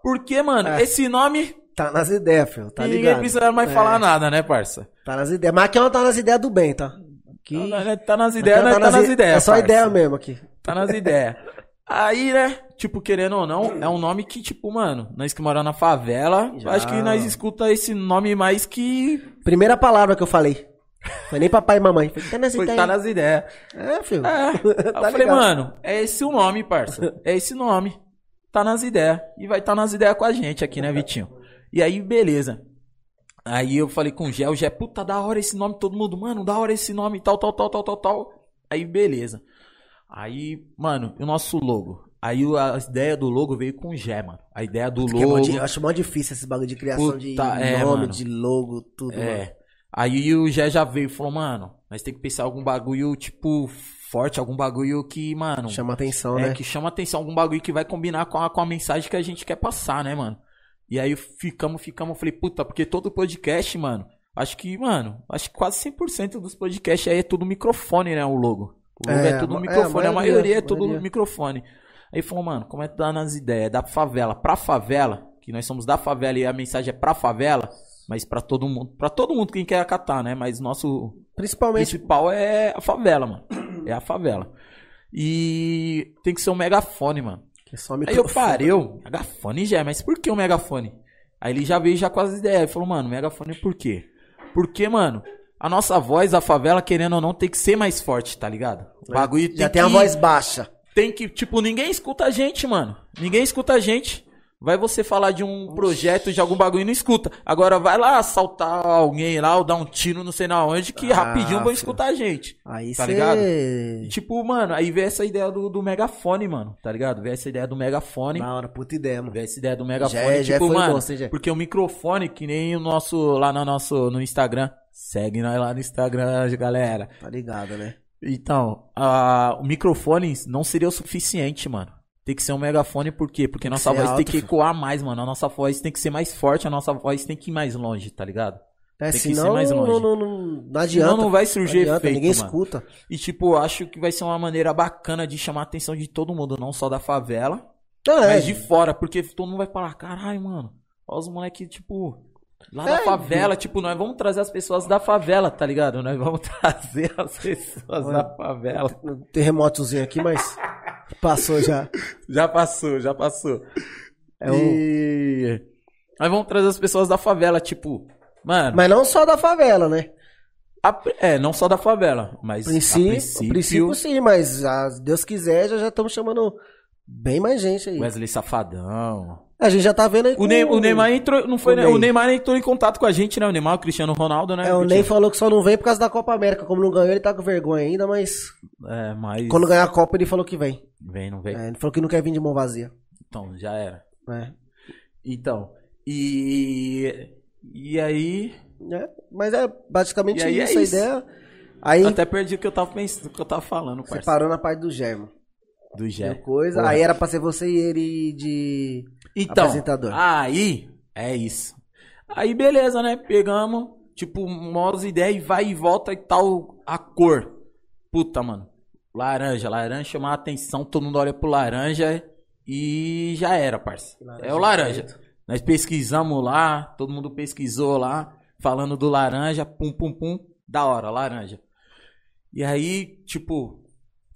Speaker 1: Porque, mano,
Speaker 2: É.
Speaker 1: esse nome,
Speaker 2: Tá nas ideias, filho. Tá
Speaker 1: ninguém
Speaker 2: ligado?
Speaker 1: precisa mais
Speaker 2: É,
Speaker 1: falar nada, né, parça?
Speaker 2: Tá nas ideias. Mas aqui não tá nas ideias do bem, tá? Aqui,
Speaker 1: Tá nas ideias, né? Tá nas
Speaker 2: i-
Speaker 1: ideias.
Speaker 2: É só
Speaker 1: parça.
Speaker 2: ideia mesmo aqui.
Speaker 1: Tá nas ideias. Aí, né, tipo, querendo ou não, é um nome que, tipo, mano, nós que moramos na favela,
Speaker 2: Já.
Speaker 1: acho que nós escuta esse nome mais que
Speaker 2: Primeira palavra que eu falei. Foi nem papai e mamãe. Foi, tá nas ideias.
Speaker 1: tá nas ideias.
Speaker 2: É, filho.
Speaker 1: É. *laughs* Aí eu
Speaker 2: Tá
Speaker 1: falei, mano, é esse o nome, parça. É esse nome. Tá nas ideias. E vai tá nas ideias com a gente aqui, né, Vitinho? E aí, beleza. Aí eu falei com o Gé, o Gé, puta, da hora esse nome, todo mundo, mano, da hora esse nome, tal, tal, tal, tal, tal, tal. Aí, beleza. Aí, mano, o nosso logo? Aí a ideia do logo veio com o Gé, mano. A ideia do
Speaker 2: Que é mó
Speaker 1: logo.
Speaker 2: di- eu acho mó difícil esse bagulho de criação de
Speaker 1: Puta, é,
Speaker 2: nome,
Speaker 1: mano.
Speaker 2: de logo, tudo, mano.
Speaker 1: É. Aí o Gé já veio e falou, mano, nós tem que pensar algum bagulho, tipo, forte, algum bagulho que, mano.
Speaker 2: Chama atenção,
Speaker 1: É,
Speaker 2: né?
Speaker 1: que chama atenção, algum bagulho que vai combinar com a, com a mensagem que a gente quer passar, né, mano? E aí ficamos, ficamos, falei, puta, porque todo podcast, mano, acho que, mano, acho que quase 100% dos podcasts aí é tudo microfone, né, o logo. O logo é,
Speaker 2: É,
Speaker 1: tudo
Speaker 2: a-
Speaker 1: microfone,
Speaker 2: é, a
Speaker 1: a maioria,
Speaker 2: maioria,
Speaker 1: é tudo
Speaker 2: maioria.
Speaker 1: microfone. Aí falou, mano, como é que dá nas ideias? Da favela pra favela, que nós somos da favela e a mensagem é pra favela, mas pra todo mundo, pra todo mundo quem quer acatar, né? Mas nosso
Speaker 2: Principalmente.
Speaker 1: principal é a favela, mano. É a favela. E tem que ser um megafone, mano.
Speaker 2: Que é só
Speaker 1: Aí eu parei, eu, megafone já, mas por que o megafone? Aí ele já veio já com as ideias. Ele falou, mano, megafone por quê? Porque, mano, a nossa voz da favela, querendo ou não, tem que ser mais forte, tá ligado? O bagulho
Speaker 2: Já
Speaker 1: tem
Speaker 2: tem a
Speaker 1: que-
Speaker 2: voz baixa.
Speaker 1: tem que, tipo, ninguém escuta a gente, mano. Ninguém escuta a gente. Vai você falar de um projeto, de algum bagulho e não escuta. Agora vai lá assaltar alguém lá ou dar um tiro não sei na onde que
Speaker 2: Ah,
Speaker 1: rapidinho vão escutar a gente.
Speaker 2: Aí
Speaker 1: Tá
Speaker 2: cê...
Speaker 1: ligado? E, tipo, mano, aí veio essa ideia do, do megafone, mano. Tá ligado? Veio essa ideia do megafone.
Speaker 2: Na hora, puta ideia, mano.
Speaker 1: Veio essa ideia do megafone.
Speaker 2: Já é- já
Speaker 1: tipo,
Speaker 2: foi
Speaker 1: mano,
Speaker 2: sim, já.
Speaker 1: porque o microfone, que nem o nosso, lá no nosso, no Instagram. Segue nós lá no Instagram, galera.
Speaker 2: Tá ligado, né?
Speaker 1: Então, a- o microfone não seria o suficiente, mano. Tem que ser um megafone, por quê? Porque nossa voz
Speaker 2: alto,
Speaker 1: tem que ecoar mais, mano. A nossa voz tem que ser mais forte, a nossa voz tem que ir mais longe, tá ligado?
Speaker 2: É,
Speaker 1: Tem que ser
Speaker 2: senão
Speaker 1: mais
Speaker 2: não,
Speaker 1: longe.
Speaker 2: não, não, não adianta.
Speaker 1: Senão não vai surgir
Speaker 2: adianta,
Speaker 1: efeito,
Speaker 2: Ninguém
Speaker 1: mano.
Speaker 2: escuta.
Speaker 1: E, tipo, acho que vai ser uma maneira bacana de chamar a atenção de todo mundo, não só da favela,
Speaker 2: Não, é.
Speaker 1: mas de fora, porque todo mundo vai falar, caralho, mano, olha os moleques, tipo, lá
Speaker 2: É,
Speaker 1: da favela, tipo, nós vamos trazer as pessoas da favela, tá ligado? Nós vamos *laughs* trazer as pessoas da favela.
Speaker 2: Um terremotozinho aqui, mas passou já.
Speaker 1: Já passou, já passou.
Speaker 2: É um-
Speaker 1: E. Nós vamos trazer as pessoas da favela, tipo. Mano,
Speaker 2: Mas não só da favela, né?
Speaker 1: a- é, não só da favela, mas.
Speaker 2: Princípio,
Speaker 1: princípio,
Speaker 2: princípio sim, mas ah, se Deus quiser, já já estamos chamando Bem mais gente aí.
Speaker 1: Wesley Safadão.
Speaker 2: A gente já tá vendo aí
Speaker 1: O, Ney- o Neymar entrou, não foi,
Speaker 2: o
Speaker 1: né? O Neymar entrou em contato com a gente, né? O Neymar, o Cristiano Ronaldo, né?
Speaker 2: É, o? Ney falou que só não veio por causa da Copa América. Como não ganhou, ele tá com vergonha ainda, mas
Speaker 1: É, mas.
Speaker 2: quando ganhar a Copa, ele falou que vem.
Speaker 1: Vem, não vem.
Speaker 2: É, ele falou que não quer vir de mão vazia.
Speaker 1: Então, já era.
Speaker 2: É.
Speaker 1: Então. E. E aí.
Speaker 2: É, mas é basicamente
Speaker 1: aí é
Speaker 2: isso, a
Speaker 1: isso.
Speaker 2: ideia. Aí
Speaker 1: Eu até perdi o que eu tava pensando, o que eu tava falando, parceiro.
Speaker 2: parou na parte do Germo.
Speaker 1: Do Gé.
Speaker 2: Coisa.
Speaker 1: Porra.
Speaker 2: Aí era pra ser você e ele de
Speaker 1: Então,
Speaker 2: apresentador.
Speaker 1: aí, é isso. Aí, beleza, né? Pegamos, tipo, umas ideias e vai e volta e tal, a cor. Puta, mano. Laranja, laranja chamar a atenção, todo mundo olha pro laranja e já era, parça. É o laranja. Nós pesquisamos lá, todo mundo pesquisou lá, falando do laranja, pum, pum, pum, da hora, laranja. E aí, tipo,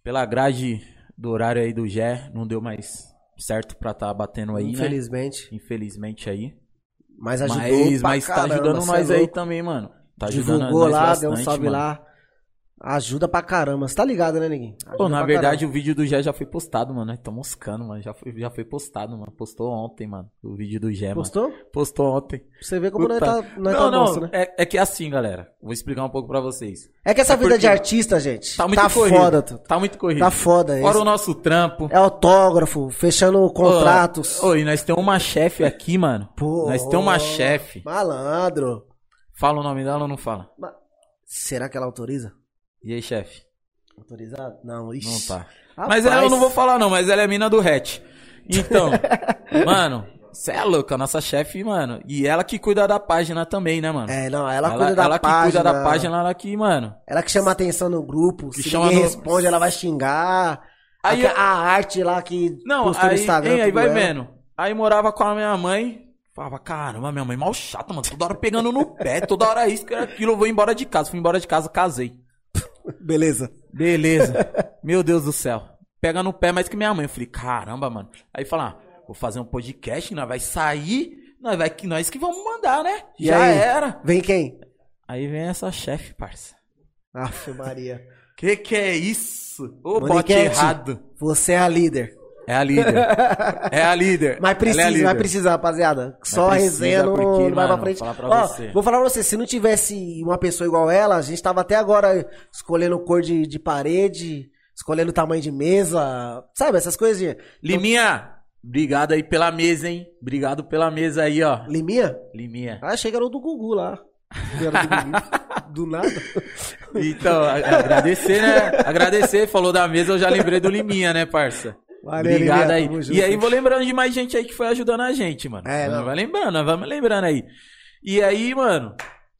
Speaker 1: pela grade do horário aí do Gé, não deu mais certo pra tá batendo aí, né?
Speaker 2: Infelizmente.
Speaker 1: Infelizmente aí.
Speaker 2: Mas ajudou
Speaker 1: Mas, mas tá ajudando nós
Speaker 2: é
Speaker 1: aí também, mano. Tá ajudando
Speaker 2: Divulgou
Speaker 1: nós
Speaker 2: lá,
Speaker 1: bastante,
Speaker 2: deu um salve
Speaker 1: mano.
Speaker 2: lá. Ajuda pra caramba. Você tá ligado, né, Neguinho?
Speaker 1: Pô, na verdade,
Speaker 2: caramba.
Speaker 1: o vídeo do Gé já foi postado, mano. Nós Tô moscando, mano. Já foi, já foi postado, mano. Postou ontem, mano. O vídeo do Gé,
Speaker 2: Postou?
Speaker 1: mano. Postou ontem.
Speaker 2: Pra você ver como nós
Speaker 1: Puta.
Speaker 2: tá, nós
Speaker 1: não,
Speaker 2: tá
Speaker 1: não.
Speaker 2: monstro, né?
Speaker 1: É, é que é assim, galera. Vou explicar um pouco pra vocês.
Speaker 2: É que essa
Speaker 1: É
Speaker 2: vida de artista, gente,
Speaker 1: Tá
Speaker 2: tá,
Speaker 1: muito corrido.
Speaker 2: foda, tu.
Speaker 1: Tá muito corrido.
Speaker 2: Tá foda.
Speaker 1: Fora
Speaker 2: Esse-
Speaker 1: o nosso trampo.
Speaker 2: É autógrafo, fechando contratos.
Speaker 1: Ô, ô, e nós temos uma chefe aqui, mano.
Speaker 2: Pô,
Speaker 1: Nós temos uma chefe.
Speaker 2: Malandro.
Speaker 1: Fala o nome dela ou não fala?
Speaker 2: Será que ela autoriza?
Speaker 1: E aí, chefe?
Speaker 2: Autorizado? Não, ixi.
Speaker 1: Não tá.
Speaker 2: Rapaz.
Speaker 1: Mas ela eu não vou falar não, mas ela é mina do hatch. Então, *laughs* mano, cê é louca, a nossa chefe, mano. E ela que cuida da página também, né, mano?
Speaker 2: É, não, ela, cuida da
Speaker 1: ela que
Speaker 2: página.
Speaker 1: cuida da página, ela que, mano.
Speaker 2: Ela que chama atenção no grupo.
Speaker 1: Que
Speaker 2: Se
Speaker 1: chama
Speaker 2: ninguém
Speaker 1: no-
Speaker 2: responde, ela vai xingar.
Speaker 1: Aí-
Speaker 2: a, a arte lá que
Speaker 1: Não,
Speaker 2: postou no
Speaker 1: aí,
Speaker 2: Instagram.
Speaker 1: hein, aí vai
Speaker 2: ela.
Speaker 1: vendo. Aí morava com a minha mãe. Falava, caramba, minha mãe mal chata, mano. Toda hora pegando no pé, toda hora isso, aquilo, eu vou embora de casa. Fui embora de casa, casei.
Speaker 2: Beleza.
Speaker 1: Beleza. Meu Deus do céu. Pega no pé mais que minha mãe. Eu falei, caramba, mano. Aí fala, ah, vou fazer um podcast, nós vai sair, nós vai que nós que vamos mandar, né?
Speaker 2: E
Speaker 1: Já
Speaker 2: aí?
Speaker 1: era.
Speaker 2: Vem quem?
Speaker 1: Aí vem essa chefe, parça.
Speaker 2: Aff, Maria.
Speaker 1: Que que é isso? Ô, bote errado.
Speaker 2: Você é a líder.
Speaker 1: É a líder. *laughs* É a líder.
Speaker 2: Mas
Speaker 1: Ela
Speaker 2: precisa,
Speaker 1: é
Speaker 2: precisar, rapaziada. Só a
Speaker 1: precisa,
Speaker 2: resenha não,
Speaker 1: porque,
Speaker 2: não vai pra frente.
Speaker 1: vou falar pra
Speaker 2: Ó,
Speaker 1: você.
Speaker 2: vou falar pra você, se não tivesse uma pessoa igual ela, a gente tava até agora escolhendo cor de, de parede, escolhendo tamanho de mesa, sabe, essas coisinhas.
Speaker 1: Liminha, obrigado aí pela mesa, hein? Obrigado pela mesa aí, ó.
Speaker 2: Liminha?
Speaker 1: Liminha.
Speaker 2: Ah, achei que era o do Gugu lá. Do, *laughs* do nada.
Speaker 1: Então, agradecer, né? Agradecer, falou da mesa, eu já lembrei do Liminha, né, parça?
Speaker 2: Valeu,
Speaker 1: Obrigado aí. E aí, vou lembrando de mais gente aí que foi ajudando a gente, mano.
Speaker 2: É, não.
Speaker 1: Vai lembrando, nós vamos lembrando aí. E aí, mano,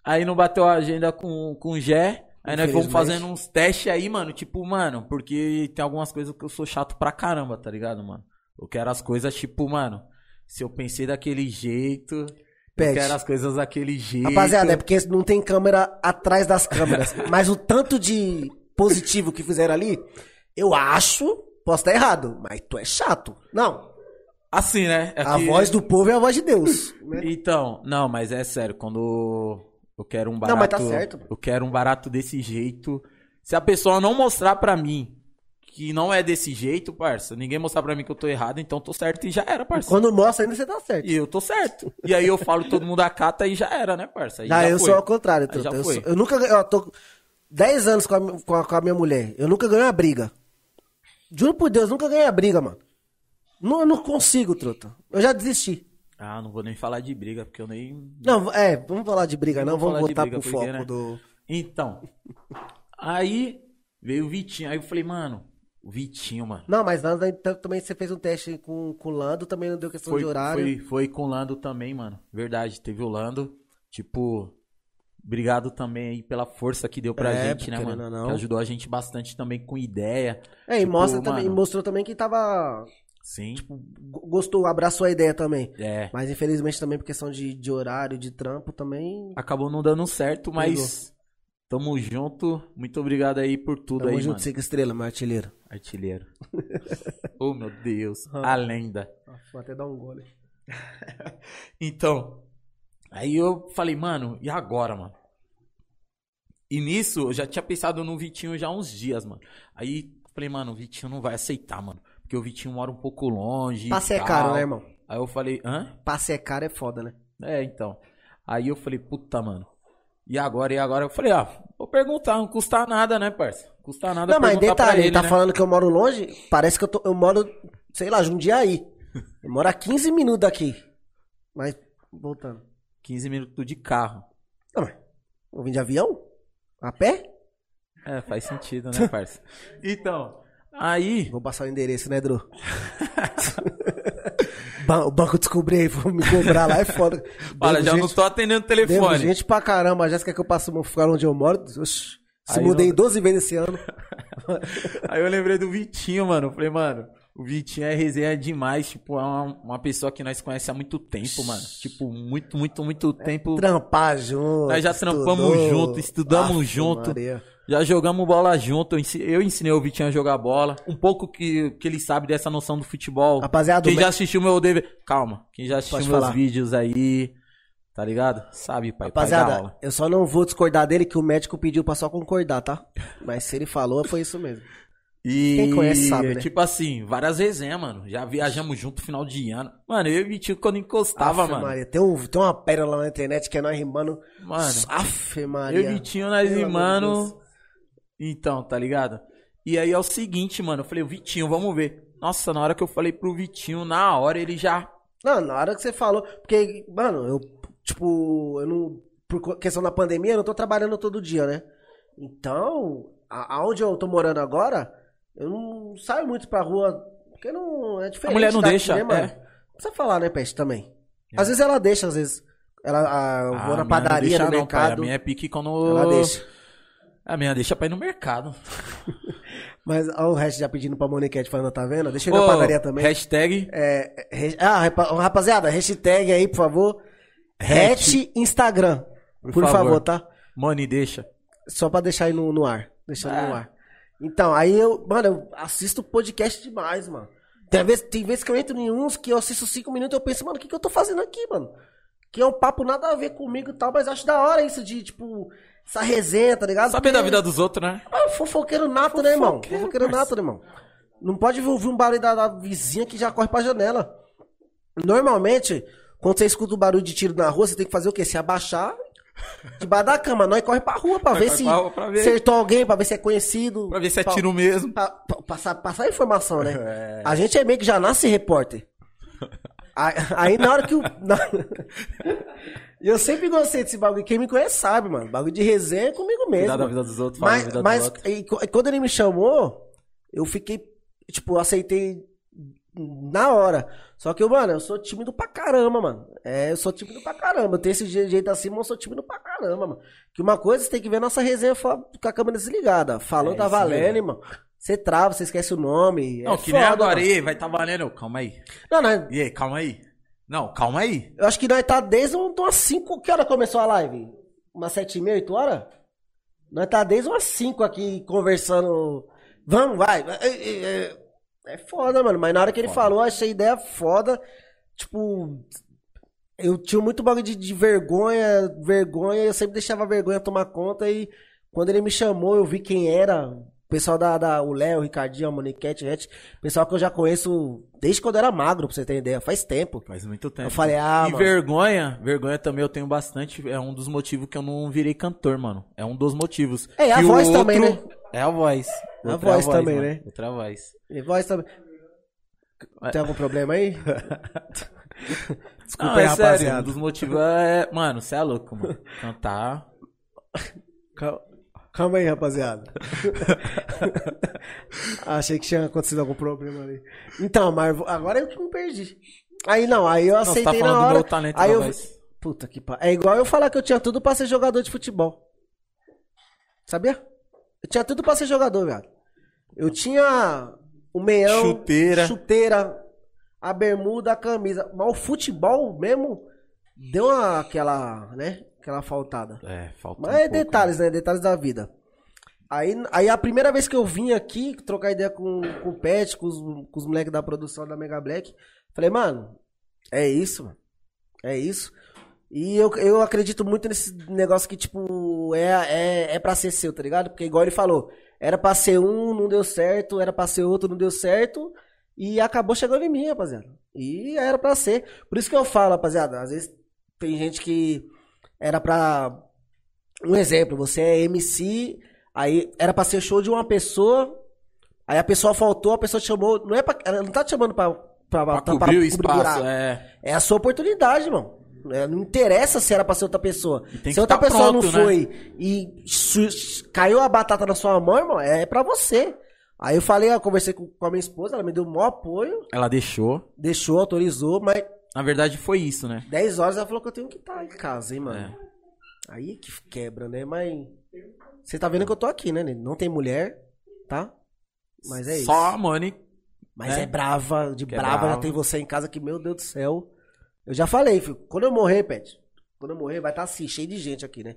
Speaker 1: aí não bateu a agenda com, com o Gé. Aí nós fomos fazendo uns testes aí, mano. Tipo, mano, porque tem algumas coisas que eu sou chato pra caramba, tá ligado, mano? Eu quero as coisas, tipo, mano, se eu pensei daquele jeito, eu
Speaker 2: Pede.
Speaker 1: quero as coisas daquele jeito.
Speaker 2: Rapaziada, é porque não tem câmera atrás das câmeras. *laughs* Mas o tanto de positivo que fizeram ali, eu acho, posso estar errado, mas tu é chato. Não,
Speaker 1: Assim, né? É
Speaker 2: a
Speaker 1: que-
Speaker 2: voz do povo é a voz de Deus. né?
Speaker 1: Então, não, mas é sério, quando eu quero um barato.
Speaker 2: Não, mas tá certo.
Speaker 1: Eu quero um barato desse jeito. Se a pessoa não mostrar pra mim que não é desse jeito, parça, ninguém mostrar pra mim que eu tô errado, então eu tô certo e já era, parça.
Speaker 2: Quando mostra ainda você tá certo.
Speaker 1: E eu tô certo. E aí eu falo, todo mundo acata e já era, né, parça? Aí
Speaker 2: Já,
Speaker 1: já
Speaker 2: eu
Speaker 1: foi.
Speaker 2: sou ao contrário. Truta. Eu,
Speaker 1: foi.
Speaker 2: sou- eu nunca. Eu tô 10 anos com a, com, a, com a minha mulher. Eu nunca ganhei uma briga. Juro por Deus, nunca ganhei a briga, mano. Não, eu não consigo, truta. Eu já desisti.
Speaker 1: Ah, não vou nem falar de briga, porque eu nem.
Speaker 2: Não, é, vamos falar de briga, não. Vamos voltar
Speaker 1: briga,
Speaker 2: pro
Speaker 1: porque,
Speaker 2: foco
Speaker 1: né?
Speaker 2: do.
Speaker 1: Então. Aí veio o Vitinho. Aí eu falei, mano, o Vitinho, mano.
Speaker 2: Não, mas nada, então, também você fez um teste com, com o Lando, também não deu questão
Speaker 1: Foi,
Speaker 2: de horário.
Speaker 1: foi, foi com o Lando também, mano. Verdade, teve o Lando. Tipo, obrigado também aí pela força que deu pra
Speaker 2: É,
Speaker 1: gente, né, mano?
Speaker 2: não.
Speaker 1: Que ajudou a gente bastante também com ideia.
Speaker 2: É, e
Speaker 1: Tipo,
Speaker 2: mostra também,
Speaker 1: mano.
Speaker 2: mostrou também que tava.
Speaker 1: Sim.
Speaker 2: go- Gostou, abraçou a ideia também.
Speaker 1: É.
Speaker 2: Mas infelizmente também por questão de, de horário, de trampo também.
Speaker 1: Acabou não dando certo, mas tamo junto. Muito obrigado aí por tudo
Speaker 2: Tamo
Speaker 1: aí,
Speaker 2: junto,
Speaker 1: mano.
Speaker 2: cinco estrelas, meu artilheiro.
Speaker 1: Artilheiro. *laughs* oh, meu Deus. A lenda.
Speaker 2: Vou até dar um gole. *laughs*
Speaker 1: Então, aí eu falei, mano, e agora, mano? E nisso, eu já tinha pensado no Vitinho já há uns dias, mano. Aí falei, mano, o Vitinho não vai aceitar, mano. porque o Vitinho mora um pouco longe.
Speaker 2: Passe é caro, né, irmão?
Speaker 1: Aí eu falei, hã?
Speaker 2: Passe é caro é foda, né?
Speaker 1: É, então. Aí eu falei, puta, mano. E agora, e agora? Eu falei, ah, vou perguntar, não custa nada, né, parça? Custa nada
Speaker 2: Não, mas detalhe, ele
Speaker 1: ele,
Speaker 2: tá
Speaker 1: né?
Speaker 2: falando que eu moro longe, parece que eu, tô, eu moro, sei lá, Jundiaí. *laughs* Eu moro a 15 minutos daqui. Mas, voltando.
Speaker 1: 15 minutos de carro.
Speaker 2: Não, mas, eu vim de avião? A pé?
Speaker 1: É, faz sentido, né, *laughs* parça? Então, aí...
Speaker 2: Vou passar o endereço, né, Dro? *laughs* O banco descobrir aí, vou me cobrar lá, é foda. *laughs*
Speaker 1: Olha,
Speaker 2: Devo
Speaker 1: já não
Speaker 2: gente-
Speaker 1: tô atendendo o telefone.
Speaker 2: gente pra caramba, a Jéssica que eu passo o ficar onde eu moro. Oxi, se
Speaker 1: Aí
Speaker 2: mudei
Speaker 1: não-
Speaker 2: 12 vezes esse ano.
Speaker 1: Aí eu lembrei do Vitinho, mano. Falei, mano, o Vitinho é resenha demais. Tipo, é uma, uma pessoa que nós conhecemos há muito tempo, mano. Tipo, muito, muito, muito tempo.
Speaker 2: Trampar junto.
Speaker 1: Nós já trampamos
Speaker 2: estudou.
Speaker 1: junto, estudamos
Speaker 2: Aff,
Speaker 1: junto.
Speaker 2: Maria.
Speaker 1: Já jogamos bola junto. Eu ensi- eu ensinei o Vitinho a jogar bola. Um pouco que, que ele sabe dessa noção do futebol.
Speaker 2: Rapaziada,
Speaker 1: Quem já assistiu meu dever. Calma. Quem já assistiu meus
Speaker 2: falar.
Speaker 1: vídeos aí. Tá ligado? Sabe, pai. pai da
Speaker 2: Rapaziada,
Speaker 1: aula.
Speaker 2: eu só não vou discordar dele que o médico pediu pra só concordar, tá? Mas se ele falou, foi isso mesmo.
Speaker 1: E,
Speaker 2: Quem conhece sabe, né?
Speaker 1: tipo assim, várias resenhas, mano. Já viajamos junto final de ano. Mano, eu e o Vitinho quando encostava,
Speaker 2: Aff,
Speaker 1: mano.
Speaker 2: Maria, tem, um, tem uma pérola na internet que é nós rimando.
Speaker 1: Mano,
Speaker 2: Aff, Maria.
Speaker 1: eu e o Vitinho, nós
Speaker 2: Pelo
Speaker 1: rimando. Então, tá ligado? E aí é o seguinte, mano. Eu falei, o Vitinho, vamos ver. Nossa, na hora que eu falei pro Vitinho, na hora ele já.
Speaker 2: Não, na hora que você falou. Porque, mano, eu, tipo, eu não. Por questão da pandemia, eu não tô trabalhando todo dia, né? Então, aonde eu tô morando agora, eu não saio muito pra rua. Porque não. É diferente.
Speaker 1: A mulher não deixa,
Speaker 2: né, mano?
Speaker 1: é.
Speaker 2: Não precisa falar, né, Peste, também.
Speaker 1: É.
Speaker 2: Às vezes ela deixa, às vezes. Ela, a- eu
Speaker 1: Ah,
Speaker 2: vou
Speaker 1: a
Speaker 2: na padaria,
Speaker 1: deixa
Speaker 2: no
Speaker 1: não, pai.
Speaker 2: mercado.
Speaker 1: A minha é pique quando.
Speaker 2: Ela deixa.
Speaker 1: A minha deixa pra ir no mercado. *laughs*
Speaker 2: Mas olha o resto já pedindo pra Moniquete falando, tá vendo? Deixa eu ir
Speaker 1: Ô,
Speaker 2: na padaria também.
Speaker 1: Hashtag.
Speaker 2: É, re- ah, rapa- rapaziada, hashtag aí, por favor. Hat Instagram. Por,
Speaker 1: Por
Speaker 2: favor.
Speaker 1: favor.
Speaker 2: tá?
Speaker 1: Mano, deixa.
Speaker 2: Só pra deixar aí no, no ar. Deixando
Speaker 1: É.
Speaker 2: no ar. Então, aí eu, mano, eu assisto podcast demais, mano. Tem vezes, tem vezes que eu entro em uns que eu assisto cinco minutos e eu penso, mano, o que, que eu tô fazendo aqui, mano? Que é um papo nada a ver comigo e tal, mas acho da hora isso de, tipo, essa resenha, tá ligado?
Speaker 1: Saber da vida dos outros, né?
Speaker 2: ah, fofoqueiro nato, né, irmão?
Speaker 1: Fofoqueiro,
Speaker 2: Fofoqueiro nato, né, irmão? Não pode ouvir um barulho da, da vizinha que já corre pra janela. Normalmente, quando você escuta o barulho de tiro na rua, você tem que fazer o quê? Se abaixar debaixo da cama. Nós corre pra rua pra
Speaker 1: Nós
Speaker 2: ver se
Speaker 1: pra rua pra ver.
Speaker 2: acertou alguém, pra ver se é conhecido.
Speaker 1: Pra ver se é
Speaker 2: Pra-
Speaker 1: tiro mesmo.
Speaker 2: pra- passar, passar informação, né?
Speaker 1: É.
Speaker 2: A gente é meio que já nasce repórter. Aí, aí na hora que o. na- *laughs* eu sempre gostei desse bagulho. Quem me conhece sabe, mano. Bagulho de resenha é comigo mesmo.
Speaker 1: Cuidar da vida dos outros,
Speaker 2: Mas, mas
Speaker 1: dos outros.
Speaker 2: e quando ele me chamou, eu fiquei, tipo, aceitei na hora. Só que, eu, mano, eu sou tímido pra caramba, mano. É, eu sou tímido pra caramba. Eu tenho esse je- jeito assim, mas eu sou tímido pra caramba, mano. Que uma coisa, você tem que ver a nossa resenha com a câmera desligada. Falou,
Speaker 1: É,
Speaker 2: tá valendo, irmão. Você trava, você esquece o nome.
Speaker 1: Não,
Speaker 2: é
Speaker 1: que nem
Speaker 2: foda,
Speaker 1: agora.
Speaker 2: mano.
Speaker 1: Aí, vai tá valendo. Calma aí.
Speaker 2: Não, não,
Speaker 1: E aí, calma aí. Não, calma aí.
Speaker 2: eu acho que nós tá desde um- umas 5. Que hora começou a live? Umas 7 e meia, 8 horas? Nós tá desde umas 5 aqui conversando. Vamos, vai. É, é, é- é foda, mano. Mas na hora que ele
Speaker 1: Foda.
Speaker 2: falou, achei ideia foda. Tipo. Eu tinha muito bagulho de, de vergonha, vergonha, eu sempre deixava a vergonha tomar conta e quando ele me chamou, eu vi quem era. O pessoal da, da o Léo, o Ricardinho, a Moniquete, Ret, pessoal que eu já conheço desde quando eu era magro, pra você ter ideia, faz tempo.
Speaker 1: Faz muito tempo.
Speaker 2: Eu falei, ah,
Speaker 1: E
Speaker 2: mano.
Speaker 1: vergonha, vergonha também eu tenho bastante. É um dos motivos que eu não virei cantor, mano. É um dos motivos.
Speaker 2: É, a voz também, né?
Speaker 1: É a voz.
Speaker 2: A
Speaker 1: Outra
Speaker 2: voz também,
Speaker 1: mano.
Speaker 2: né?
Speaker 1: Outra voz.
Speaker 2: E voz também. Tem algum problema aí? *laughs* Desculpa
Speaker 1: Não,
Speaker 2: aí,
Speaker 1: é sério, um
Speaker 2: rapaziada.
Speaker 1: dos motivos é. Mano, você é louco, mano. Cantar.
Speaker 2: Cal- Calma aí, rapaziada. *laughs* Achei que tinha acontecido algum problema ali. Então, mas agora eu que me perdi. Aí não, aí eu
Speaker 1: Não, você
Speaker 2: aceitei
Speaker 1: tá
Speaker 2: na
Speaker 1: falando do
Speaker 2: hora.
Speaker 1: meu talento
Speaker 2: aí eu
Speaker 1: voz.
Speaker 2: Puta que pariu. É igual eu falar que eu tinha tudo pra ser jogador de futebol. Sabia? Eu tinha tudo pra ser jogador, velho. Eu tinha o meião,
Speaker 1: Chuteira.
Speaker 2: chuteira, a bermuda, a camisa. Mas o futebol mesmo deu uma, aquela, né? Aquela faltada.
Speaker 1: É, falta.
Speaker 2: Mas
Speaker 1: um
Speaker 2: é
Speaker 1: pouco,
Speaker 2: detalhes, né? Detalhes da vida. Aí, aí a primeira vez que eu vim aqui, trocar ideia com, com o Pet, com os, com os moleques da produção da Mega Black, falei, mano, é isso, mano. É isso. E eu, eu acredito muito nesse negócio que, tipo, é, é, é pra ser seu, tá ligado? Porque igual ele falou, era pra ser um, não deu certo, era pra ser outro, não deu certo. E acabou chegando em mim, rapaziada. E era pra ser. Por isso que eu falo, rapaziada. Às vezes tem gente que era pra. Um exemplo, você é MC, aí era pra ser show de uma pessoa, aí a pessoa faltou, a pessoa te chamou. Não é pra. Ela não tá te chamando pra. pra,
Speaker 1: Pra
Speaker 2: pra-
Speaker 1: cobrir o
Speaker 2: pra
Speaker 1: espaço,
Speaker 2: buraco.
Speaker 1: é.
Speaker 2: É a sua oportunidade, irmão. É, Não interessa se era pra ser outra pessoa. Se outra
Speaker 1: tá
Speaker 2: pessoa
Speaker 1: pronto,
Speaker 2: não
Speaker 1: né?
Speaker 2: foi e caiu a batata na sua mão, irmão, é pra você. Aí eu falei, eu conversei com, com a minha esposa, ela me deu o maior apoio,
Speaker 1: Ela deixou.
Speaker 2: deixou, autorizou, mas
Speaker 1: Na verdade foi isso, né?
Speaker 2: 10 horas ela falou que eu tenho que estar em casa, hein, mano.
Speaker 1: É.
Speaker 2: Aí que quebra, né? Mas você tá vendo que eu tô aqui, né? Não tem mulher, tá? Mas é isso.
Speaker 1: Só a Money.
Speaker 2: Mas
Speaker 1: né?
Speaker 2: é brava, de
Speaker 1: Que é
Speaker 2: brava,
Speaker 1: brava.
Speaker 2: já tem você em casa que, meu Deus do céu. Eu já falei, filho, quando eu morrer, Pet, quando eu morrer, vai estar assim, cheio de gente aqui, né?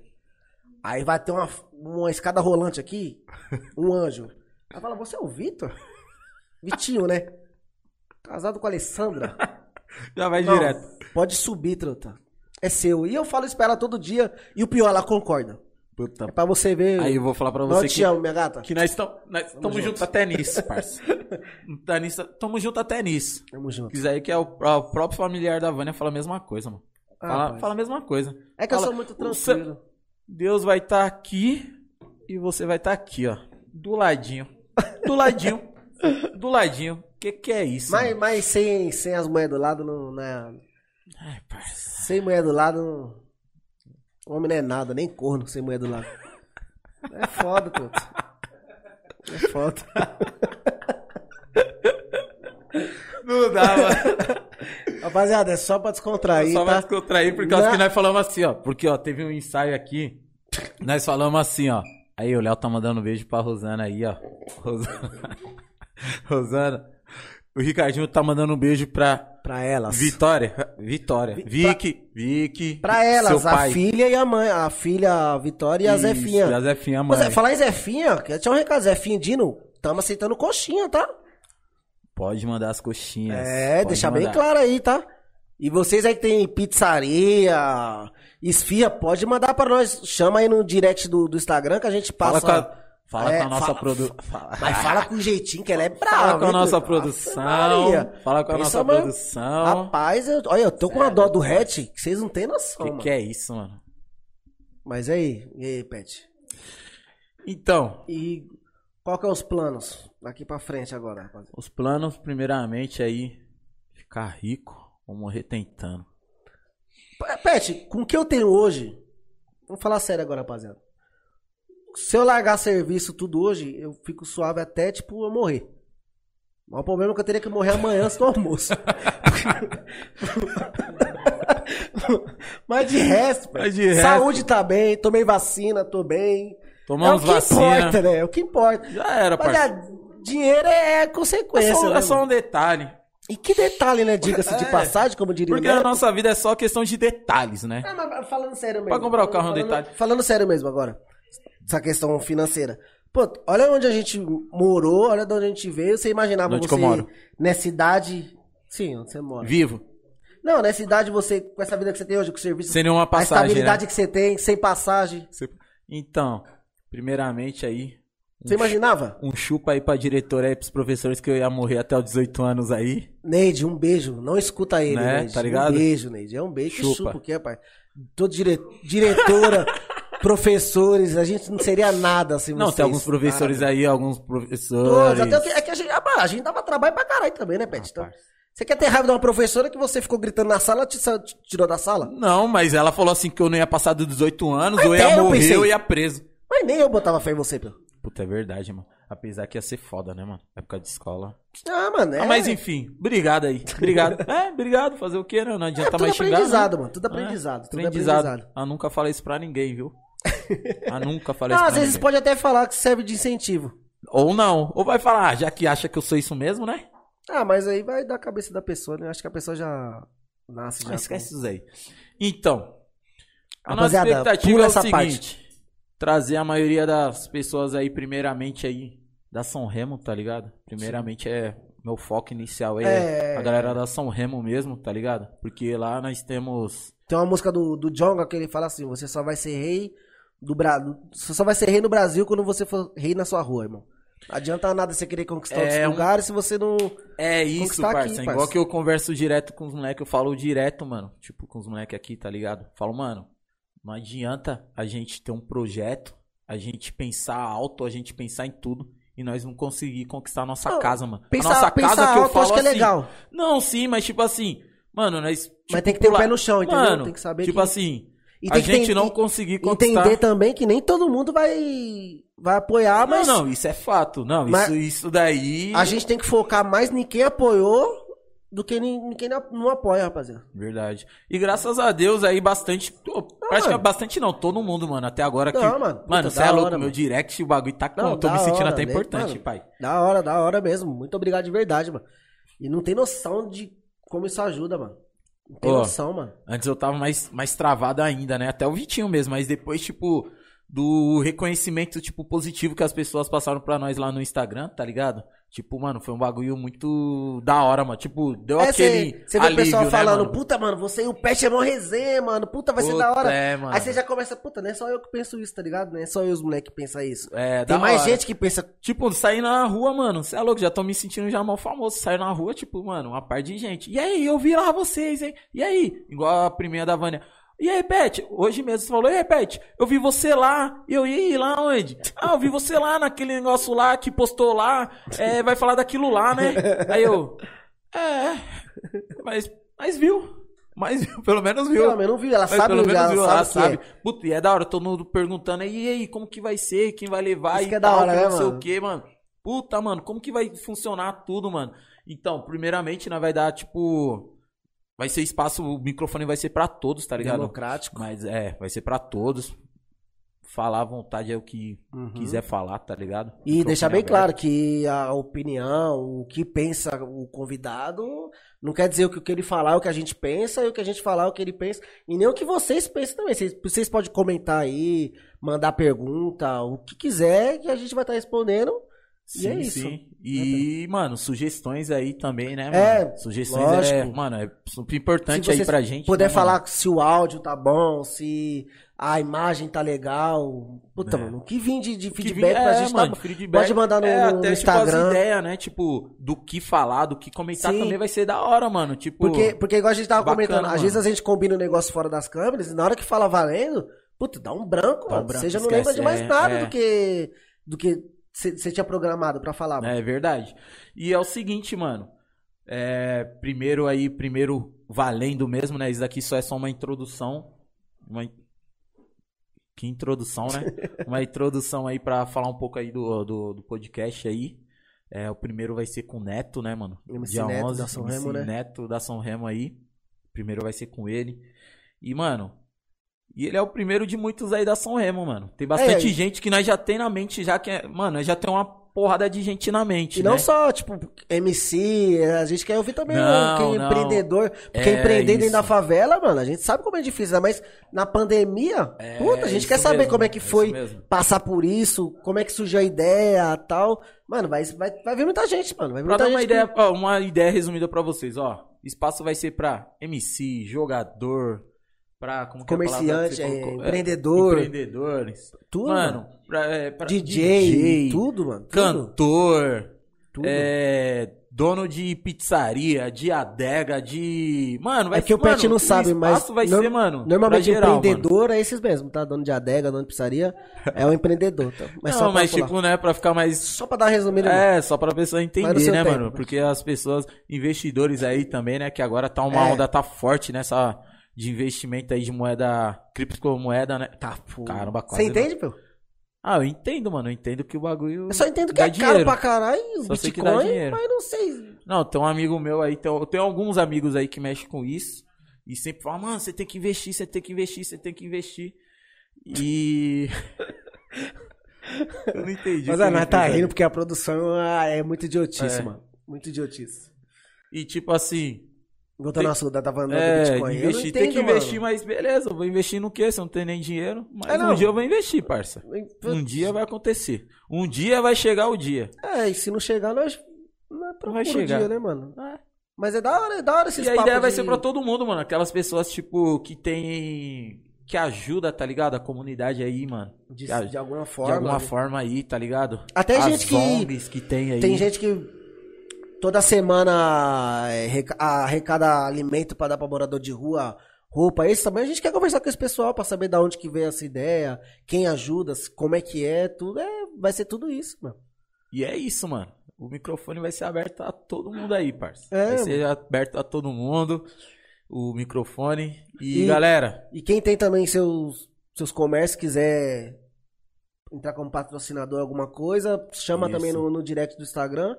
Speaker 2: Aí vai ter uma, uma escada rolante aqui, *laughs* um anjo. Aí fala, você é o Vitor? Vitinho, né? Casado com a Alessandra. *laughs*
Speaker 1: Já vai
Speaker 2: Não,
Speaker 1: direto.
Speaker 2: Pode subir, trota. É seu. E eu falo isso pra ela todo dia. E o pior, ela concorda.
Speaker 1: Puta.
Speaker 2: É pra você ver.
Speaker 1: Aí eu vou falar pra
Speaker 2: Não
Speaker 1: você
Speaker 2: te
Speaker 1: que,
Speaker 2: amo, minha gata.
Speaker 1: que nós estamos juntos até nisso, parça. *laughs* Tá Tamo junto até nisso.
Speaker 2: Tamo junto.
Speaker 1: Quiser aí que é o, o próprio familiar da Vânia fala a mesma coisa, mano.
Speaker 2: Ah,
Speaker 1: Fala, fala a mesma coisa.
Speaker 2: É que eu
Speaker 1: Fala,
Speaker 2: sou muito tranquilo.
Speaker 1: Deus vai estar aqui e você vai estar aqui, ó. Do ladinho. Do ladinho. *laughs* Do ladinho. Que que é isso?
Speaker 2: Mas,
Speaker 1: mano?
Speaker 2: mas sem, sem as mulheres do lado, não, não é-
Speaker 1: Ai, parça.
Speaker 2: Sem mulher do lado, não... o homem não é nada, nem corno sem mulher do lado. É foda, truta. É foda.
Speaker 1: Não dá, mano.
Speaker 2: Rapaziada, é só pra descontrair,
Speaker 1: Só vai
Speaker 2: tá?
Speaker 1: descontrair por causa
Speaker 2: Na-
Speaker 1: que nós falamos assim, ó. Porque, ó, teve um ensaio aqui. Nós falamos assim, ó. Aí o Léo tá mandando um beijo pra Rosana aí, ó. Rosana. Rosana. O Ricardinho tá mandando um beijo pra
Speaker 2: Pra elas.
Speaker 1: Vitória. Vitória. Vicky. Vicky.
Speaker 2: Pra elas, a filha e a mãe. A filha, a Vitória e a
Speaker 1: Isso,
Speaker 2: Zefinha.
Speaker 1: E a Zefinha,
Speaker 2: Mas
Speaker 1: mãe.
Speaker 2: é, falar em Zefinha, quer deixar um recado. Zefinha Dino, tamo aceitando coxinha, tá?
Speaker 1: Pode mandar as coxinhas.
Speaker 2: É,
Speaker 1: Pode
Speaker 2: deixar bem claro aí, tá? E vocês aí que tem pizzaria, esfia, pode mandar pra nós. Chama aí no direct do, do Instagram que a gente
Speaker 1: Fala
Speaker 2: passa.
Speaker 1: com a, fala
Speaker 2: É,
Speaker 1: com a nossa produção.
Speaker 2: Mas fala com jeitinho que ela é *laughs* brava.
Speaker 1: Fala com a nossa produção.
Speaker 2: Maria.
Speaker 1: Fala com a
Speaker 2: Pensa,
Speaker 1: nossa
Speaker 2: mano.
Speaker 1: produção.
Speaker 2: Rapaz, eu, olha, eu tô com uma dó do hatch que vocês não têm noção,
Speaker 1: Que
Speaker 2: mano.
Speaker 1: que é isso, mano?
Speaker 2: Mas aí, e aí, Pet?
Speaker 1: Então,
Speaker 2: E qual que é os planos daqui pra frente agora, rapaziada?
Speaker 1: os planos, primeiramente, aí, ficar rico ou morrer tentando.
Speaker 2: Pet, com o que eu tenho hoje, vamos falar sério agora, rapaziada. Se eu largar serviço tudo hoje, eu fico suave até, tipo, eu morrer. Mas o problema é que eu teria que morrer amanhã antes do almoço. *laughs* Mas de resto,
Speaker 1: Mas de resto-
Speaker 2: saúde tá bem, tomei vacina, tô bem.
Speaker 1: Tomamos
Speaker 2: é o que
Speaker 1: vacina.
Speaker 2: importa, né? É o que importa.
Speaker 1: Já era,
Speaker 2: Mas é, dinheiro é
Speaker 1: É
Speaker 2: consequência,
Speaker 1: só,
Speaker 2: né,
Speaker 1: é só um detalhe.
Speaker 2: E que detalhe, né? Diga-se de *laughs*
Speaker 1: É,
Speaker 2: passagem, como diria
Speaker 1: Porque
Speaker 2: o
Speaker 1: a nossa vida é só questão de detalhes, né?
Speaker 2: Ah, mas falando sério mesmo.
Speaker 1: Pra comprar o carro é um detalhe.
Speaker 2: Falando sério mesmo agora. Essa questão financeira. Pô, olha onde a gente morou, olha de onde a gente veio. Você imaginava
Speaker 1: Onde
Speaker 2: você nessa idade. Sim, onde você mora.
Speaker 1: Vivo.
Speaker 2: Não, nessa idade você, com essa vida que você tem hoje, com o serviço.
Speaker 1: Sem nenhuma
Speaker 2: a
Speaker 1: passagem,
Speaker 2: estabilidade
Speaker 1: né?
Speaker 2: que você tem, sem passagem.
Speaker 1: Então, primeiramente aí,
Speaker 2: Você imaginava?
Speaker 1: um chupa aí pra diretora aí, pros professores que eu ia morrer até os 18 anos aí.
Speaker 2: Neide, um beijo. Não escuta ele,
Speaker 1: Né?
Speaker 2: Neide.
Speaker 1: Tá ligado?
Speaker 2: Um beijo, Neide. É um beijo.
Speaker 1: Chupa.
Speaker 2: Que chupa o quê, pai? Todo dire... diretora, *laughs* professores, a gente não seria nada se
Speaker 1: Não,
Speaker 2: vocês.
Speaker 1: tem alguns professores
Speaker 2: Nada.
Speaker 1: aí, alguns
Speaker 2: Todos,
Speaker 1: professores.
Speaker 2: até o que, é que a gente, ah, a gente dava trabalho pra caralho também, né, Pet? Então, você quer ter raiva de uma professora que você ficou gritando na sala, te, te tirou da sala?
Speaker 1: Não, mas ela falou assim que eu não ia passar dos 18 anos,
Speaker 2: Mas
Speaker 1: ou ia
Speaker 2: até eu
Speaker 1: morrer,
Speaker 2: pensei.
Speaker 1: ou ia preso.
Speaker 2: Mas nem eu botava fé em você, pô.
Speaker 1: Puta, é verdade, mano. Apesar que ia ser foda, né, mano? Época de escola.
Speaker 2: Ah, mano, é.
Speaker 1: Ah, mas enfim, obrigado aí. Obrigado. *laughs* é, obrigado. Fazer o quê, né? Não
Speaker 2: é
Speaker 1: adianta
Speaker 2: tudo
Speaker 1: mais xingar.
Speaker 2: aprendizado,
Speaker 1: né?
Speaker 2: mano. Tudo aprendizado. Tudo
Speaker 1: Aprendizado.
Speaker 2: aprendizado.
Speaker 1: Ah, nunca falei isso pra ninguém, viu? *laughs* Ah, nunca falei
Speaker 2: Não,
Speaker 1: isso
Speaker 2: às vezes
Speaker 1: ninguém.
Speaker 2: pode até falar que serve de incentivo.
Speaker 1: Ou não. Ou vai falar, ah, já que acha que eu sou isso mesmo, né?
Speaker 2: Ah, mas aí vai da cabeça da pessoa, né? Acho que a pessoa já nasce já.
Speaker 1: Ah, esquece isso aí. Então, a
Speaker 2: Rapaziada,
Speaker 1: nossa expectativa é o seguinte. Trazer a maioria das pessoas aí, primeiramente aí, da São Remo, tá ligado? Primeiramente é... Meu foco inicial é,
Speaker 2: É.
Speaker 1: a galera da São Remo mesmo, tá ligado? Porque lá nós temos...
Speaker 2: Tem uma música do, do Jonga que ele fala assim: você só vai ser rei do Brasil. Você só vai ser rei no Brasil quando você for rei na sua rua, irmão. Não adianta nada você querer conquistar
Speaker 1: É
Speaker 2: outros
Speaker 1: um-
Speaker 2: lugares se você não.
Speaker 1: É isso, parça.
Speaker 2: aqui,
Speaker 1: Igual
Speaker 2: parça.
Speaker 1: que eu converso direto com os moleques, eu falo direto, mano. Tipo, com os moleques aqui, tá ligado? Falo, mano, não adianta a gente ter um projeto, a gente pensar alto, a gente pensar em tudo e nós não conseguir conquistar a nossa
Speaker 2: Não,
Speaker 1: casa, mano.
Speaker 2: Pensar,
Speaker 1: a nossa
Speaker 2: pensar
Speaker 1: casa que eu
Speaker 2: alto,
Speaker 1: falo
Speaker 2: acho que é
Speaker 1: assim,
Speaker 2: legal.
Speaker 1: Não, sim, mas tipo assim, mano, nós.
Speaker 2: mas
Speaker 1: tipo,
Speaker 2: tem que ter o pé no chão, entendeu?
Speaker 1: Mano,
Speaker 2: tem que saber
Speaker 1: tipo
Speaker 2: que...
Speaker 1: assim,
Speaker 2: E
Speaker 1: a
Speaker 2: tem que
Speaker 1: gente
Speaker 2: ter-
Speaker 1: não conseguir conquistar.
Speaker 2: entender também que nem todo mundo vai, vai apoiar, mas
Speaker 1: Não, não, isso é fato. Não,
Speaker 2: Mas-
Speaker 1: isso, isso daí.
Speaker 2: a gente tem que focar mais em quem apoiou do que em em quem não apoia, rapaziada.
Speaker 1: Verdade. E graças a Deus aí bastante. que é
Speaker 2: mano.
Speaker 1: bastante não, todo mundo, mano. Até agora que.
Speaker 2: Não, mano, puta,
Speaker 1: Mano, você é louco,
Speaker 2: hora,
Speaker 1: meu
Speaker 2: mano.
Speaker 1: direct, o bagulho tá com.
Speaker 2: Não,
Speaker 1: tô me sentindo
Speaker 2: hora,
Speaker 1: até importante,
Speaker 2: Mano,
Speaker 1: pai.
Speaker 2: Da hora, da hora mesmo. Muito obrigado de verdade, mano. E não tem noção de como isso ajuda, mano. Não tem noção, mano.
Speaker 1: Antes eu tava mais, mais travado ainda, né? Até o Vitinho mesmo, mas depois, tipo, do reconhecimento, tipo, positivo que as pessoas passaram pra nós lá no Instagram, tá ligado? Tipo, mano, foi um bagulho muito da hora, mano. Tipo, deu
Speaker 2: É,
Speaker 1: aquele.
Speaker 2: você vê o pessoal
Speaker 1: né,
Speaker 2: falando,
Speaker 1: mano?
Speaker 2: puta, mano, você e o Pet é mó resenha, mano. Puta, vai ser
Speaker 1: Puta,
Speaker 2: da hora.
Speaker 1: É, mano.
Speaker 2: Aí você já começa, puta, não é só eu que penso isso, tá ligado? Não é só eu os moleques que pensam isso.
Speaker 1: É,
Speaker 2: Tem
Speaker 1: da
Speaker 2: mais
Speaker 1: hora.
Speaker 2: gente que pensa.
Speaker 1: Tipo, sair na rua, mano, você é louco, já tô me sentindo já mal famoso. Sair na rua, tipo, mano, uma par de gente. E aí, eu vi lá vocês, hein? E aí? Igual a primeira da Vânia. E aí, Pet? Hoje mesmo você falou, e aí, Pet? Eu vi você lá. E eu, aí, lá onde? *laughs* Ah, eu vi você lá naquele negócio lá que postou lá. É, vai falar daquilo lá, né? Aí eu, é, mas, mas viu. Mas viu, pelo menos viu.
Speaker 2: Pelo menos viu, ela
Speaker 1: Mas
Speaker 2: sabe,
Speaker 1: pelo menos
Speaker 2: ela
Speaker 1: viu,
Speaker 2: sabe,
Speaker 1: ela
Speaker 2: que
Speaker 1: sabe.
Speaker 2: é.
Speaker 1: Puta, e é da hora, todo mundo perguntando aí, e aí, como que vai ser, quem vai levar
Speaker 2: Isso
Speaker 1: e
Speaker 2: que é da
Speaker 1: tal,
Speaker 2: hora,
Speaker 1: que
Speaker 2: né,
Speaker 1: não sei
Speaker 2: mano?
Speaker 1: o que, mano. Puta, mano, como que vai funcionar tudo, mano? Então, primeiramente, nós vai dar, tipo... Vai ser espaço, o microfone vai ser pra todos, tá ligado?
Speaker 2: Democrático.
Speaker 1: Mas é, vai ser pra todos. Falar à vontade é o que
Speaker 2: Uhum.
Speaker 1: quiser falar, tá ligado?
Speaker 2: E deixar bem
Speaker 1: aberto.
Speaker 2: claro que a opinião, o que pensa o convidado, não quer dizer que o que ele falar é o que a gente pensa, e o que a gente falar é o que ele pensa, e nem o que vocês pensam também. Vocês, vocês podem comentar aí, mandar pergunta, o que quiser, que a gente vai estar respondendo. E
Speaker 1: Sim,
Speaker 2: é isso.
Speaker 1: sim. E, mano, sugestões aí também, né, mano?
Speaker 2: É,
Speaker 1: Sugestões é,
Speaker 2: lógico.
Speaker 1: mano, é super importante aí pra gente.
Speaker 2: Puder
Speaker 1: né, mano?
Speaker 2: falar se o áudio tá bom, se a imagem tá legal. Puta,
Speaker 1: É.
Speaker 2: mano, o que vim de, de feedback pra
Speaker 1: é,
Speaker 2: gente
Speaker 1: mano,
Speaker 2: tá
Speaker 1: feedback.
Speaker 2: Pode mandar no,
Speaker 1: é,
Speaker 2: no
Speaker 1: até,
Speaker 2: Instagram.
Speaker 1: Tipo, as ideias, né? Tipo, do que falar, do que comentar
Speaker 2: Sim.
Speaker 1: também vai ser da hora, mano. Tipo,
Speaker 2: Porque, porque igual a gente tava
Speaker 1: bacana,
Speaker 2: comentando, às
Speaker 1: mano.
Speaker 2: vezes a gente combina um negócio fora das câmeras e na hora que fala valendo, puta, dá um branco,
Speaker 1: Dá um
Speaker 2: mano.
Speaker 1: branco,
Speaker 2: Você já não lembra de mais
Speaker 1: é,
Speaker 2: nada
Speaker 1: é.
Speaker 2: do que do que você tinha programado pra falar, mano.
Speaker 1: É verdade. E é o seguinte, mano. É, primeiro aí, primeiro valendo mesmo, né? Isso aqui só é só uma introdução. Uma... Que introdução, né? *laughs* uma introdução aí pra falar um pouco aí do, do, do podcast aí. É, o primeiro vai ser com o Neto, né, mano?
Speaker 2: MC Neto da São
Speaker 1: MC
Speaker 2: Remo, né?
Speaker 1: Neto da São Remo aí. Primeiro vai ser com ele. E, mano, e ele é o primeiro de muitos aí da São Remo, mano. Tem bastante
Speaker 2: É,
Speaker 1: gente que nós já tem na mente, já que é, mano, nós já tem uma porrada de gente na mente,
Speaker 2: E não
Speaker 1: né?
Speaker 2: só, tipo, MC, a gente quer ouvir também
Speaker 1: Não,
Speaker 2: o quem é
Speaker 1: não.
Speaker 2: empreendedor. Porque
Speaker 1: É
Speaker 2: empreender dentro
Speaker 1: isso.
Speaker 2: da favela, mano, a gente sabe como é difícil, né? mas na pandemia,
Speaker 1: É,
Speaker 2: puta, a gente quer saber
Speaker 1: mesmo,
Speaker 2: como é que foi passar por isso, como é que surgiu a ideia tal. Mano, vai, vai, vai vir muita gente, mano. Vai vir
Speaker 1: Pra
Speaker 2: muita
Speaker 1: dar uma
Speaker 2: gente
Speaker 1: ideia, ó, uma ideia resumida pra vocês, ó. Espaço vai ser pra MC, jogador, pra como é
Speaker 2: Comerciante, é,
Speaker 1: colocou?
Speaker 2: empreendedor.
Speaker 1: empreendedores.
Speaker 2: Tudo,
Speaker 1: mano, pra, é, pra
Speaker 2: DJ, tudo, mano. Tudo,
Speaker 1: cantor,
Speaker 2: tudo.
Speaker 1: é, dono de pizzaria, de adega, de, mano, vai
Speaker 2: É que o
Speaker 1: mano,
Speaker 2: Pet não sabe, mas
Speaker 1: vai
Speaker 2: norm-
Speaker 1: ser, mano,
Speaker 2: Normalmente
Speaker 1: geral,
Speaker 2: empreendedor é esses mesmo, tá? Dono de adega, dono de pizzaria, é o empreendedor. Tá?
Speaker 1: Mano.
Speaker 2: Mas
Speaker 1: não,
Speaker 2: só
Speaker 1: mas tipo, né, pra ficar mais
Speaker 2: Só pra dar resumida. mano.
Speaker 1: É, só pra pessoa entender, né,
Speaker 2: tempo,
Speaker 1: mano? Porque as pessoas, investidores aí também, né? Que agora tá uma
Speaker 2: É.
Speaker 1: onda, tá forte nessa de investimento aí de moeda, criptomoeda, né?
Speaker 2: Tá, pô.
Speaker 1: Caramba, quase
Speaker 2: Você entende, pô?
Speaker 1: Ah, eu entendo, mano. Eu entendo que o bagulho.
Speaker 2: Eu só entendo que
Speaker 1: dá
Speaker 2: é
Speaker 1: dinheiro.
Speaker 2: caro pra caralho o
Speaker 1: Só sei que dá
Speaker 2: Bitcoin,
Speaker 1: dinheiro.
Speaker 2: mas não sei.
Speaker 1: Não, tem um amigo meu aí, tem, eu tenho alguns amigos aí que mexem com isso. E sempre falam, mano, você tem que investir, você tem que investir, você tem que investir. E. *laughs* eu não entendi.
Speaker 2: Mas nós
Speaker 1: que
Speaker 2: tá rindo porque a produção ah, é muito idiotice,
Speaker 1: É.
Speaker 2: mano. Muito idiotice.
Speaker 1: E tipo assim,
Speaker 2: Voltando
Speaker 1: Tem-
Speaker 2: ao assunto, tá falando
Speaker 1: É,
Speaker 2: Bitcoin.
Speaker 1: Investir, tem que
Speaker 2: entendo,
Speaker 1: investir,
Speaker 2: mano.
Speaker 1: mas beleza, eu vou investir no quê? Se eu não tenho nem dinheiro. Mas
Speaker 2: É,
Speaker 1: um dia eu vou investir, parça. Um dia vai acontecer. Um dia vai chegar o dia.
Speaker 2: É, e se não chegar, nós. Não é
Speaker 1: Vai chegar.
Speaker 2: dia, né, mano?
Speaker 1: É.
Speaker 2: Mas é da hora, é da hora esses
Speaker 1: E a ideia vai
Speaker 2: de-
Speaker 1: ser pra todo mundo, mano. Aquelas pessoas, tipo, que tem. que ajuda, tá ligado? A comunidade aí, mano.
Speaker 2: De,
Speaker 1: De-
Speaker 2: de alguma
Speaker 1: De
Speaker 2: forma.
Speaker 1: alguma
Speaker 2: né?
Speaker 1: forma aí, tá ligado?
Speaker 2: Até
Speaker 1: As
Speaker 2: gente que-
Speaker 1: que tem aí.
Speaker 2: Tem gente que toda semana reca- arrecada alimento pra dar pra morador de rua, roupa. Esse também a gente quer conversar com esse pessoal pra saber da onde que veio essa ideia, quem ajuda, como é que é, tudo. É, vai ser tudo isso, mano.
Speaker 1: E é isso, mano. O microfone vai ser aberto a todo mundo aí, parça.
Speaker 2: É,
Speaker 1: vai ser aberto a todo mundo. O microfone. E,
Speaker 2: E-
Speaker 1: galera,
Speaker 2: E quem tem também seus, seus comércios, quiser entrar como patrocinador alguma coisa, chama
Speaker 1: Isso.
Speaker 2: também no, no direct do Instagram.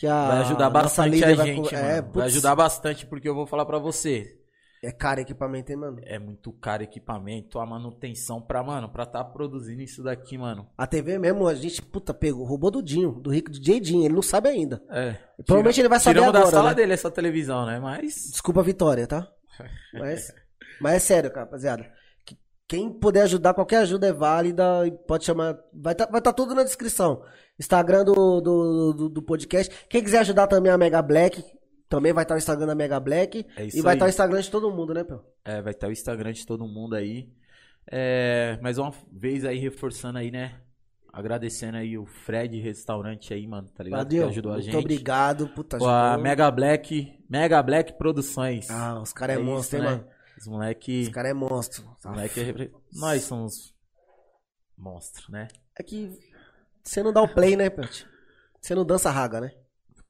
Speaker 2: Que a
Speaker 1: vai ajudar bastante a
Speaker 2: vai
Speaker 1: gente,
Speaker 2: co-
Speaker 1: mano.
Speaker 2: É,
Speaker 1: vai ajudar bastante, porque eu vou falar pra você.
Speaker 2: É caro equipamento, hein, mano?
Speaker 1: É muito caro equipamento, a manutenção pra, mano, pra tá produzindo isso daqui, mano.
Speaker 2: A TV mesmo, a gente, puta, pegou, roubou do Dinho, do Rico DJ Dinho, ele não sabe ainda.
Speaker 1: É.
Speaker 2: Provavelmente ele vai saber agora,
Speaker 1: da sala
Speaker 2: né?
Speaker 1: dele essa televisão, né? Mas.
Speaker 2: Desculpa a vitória, tá? *laughs* Mas, mas é sério, cara, rapaziada. Que- Quem puder ajudar, qualquer ajuda é válida e pode chamar. Vai estar vai tá tudo na descrição. Instagram do, do, do, do podcast. Quem quiser ajudar também a Mega Black, também vai estar o Instagram da Mega Black.
Speaker 1: É isso
Speaker 2: e vai estar o Instagram de todo mundo, né, Pio?
Speaker 1: É, vai estar o Instagram de todo mundo aí. É, mais uma vez aí, reforçando aí, né? Agradecendo aí o Fred Restaurante aí, mano, tá ligado?
Speaker 2: Valeu.
Speaker 1: Que ajudou a
Speaker 2: Muito
Speaker 1: gente.
Speaker 2: obrigado. Puta,
Speaker 1: Com a. Mega Black, Mega Black Produções.
Speaker 2: Ah, os caras é,
Speaker 1: É
Speaker 2: monstro,
Speaker 1: isso,
Speaker 2: hein,
Speaker 1: né?
Speaker 2: mano?
Speaker 1: Os moleque,
Speaker 2: Os caras é monstro.
Speaker 1: os moleque é nós somos monstros, né?
Speaker 2: É que você não dá o play, né, Pet? Você não dança raga, né?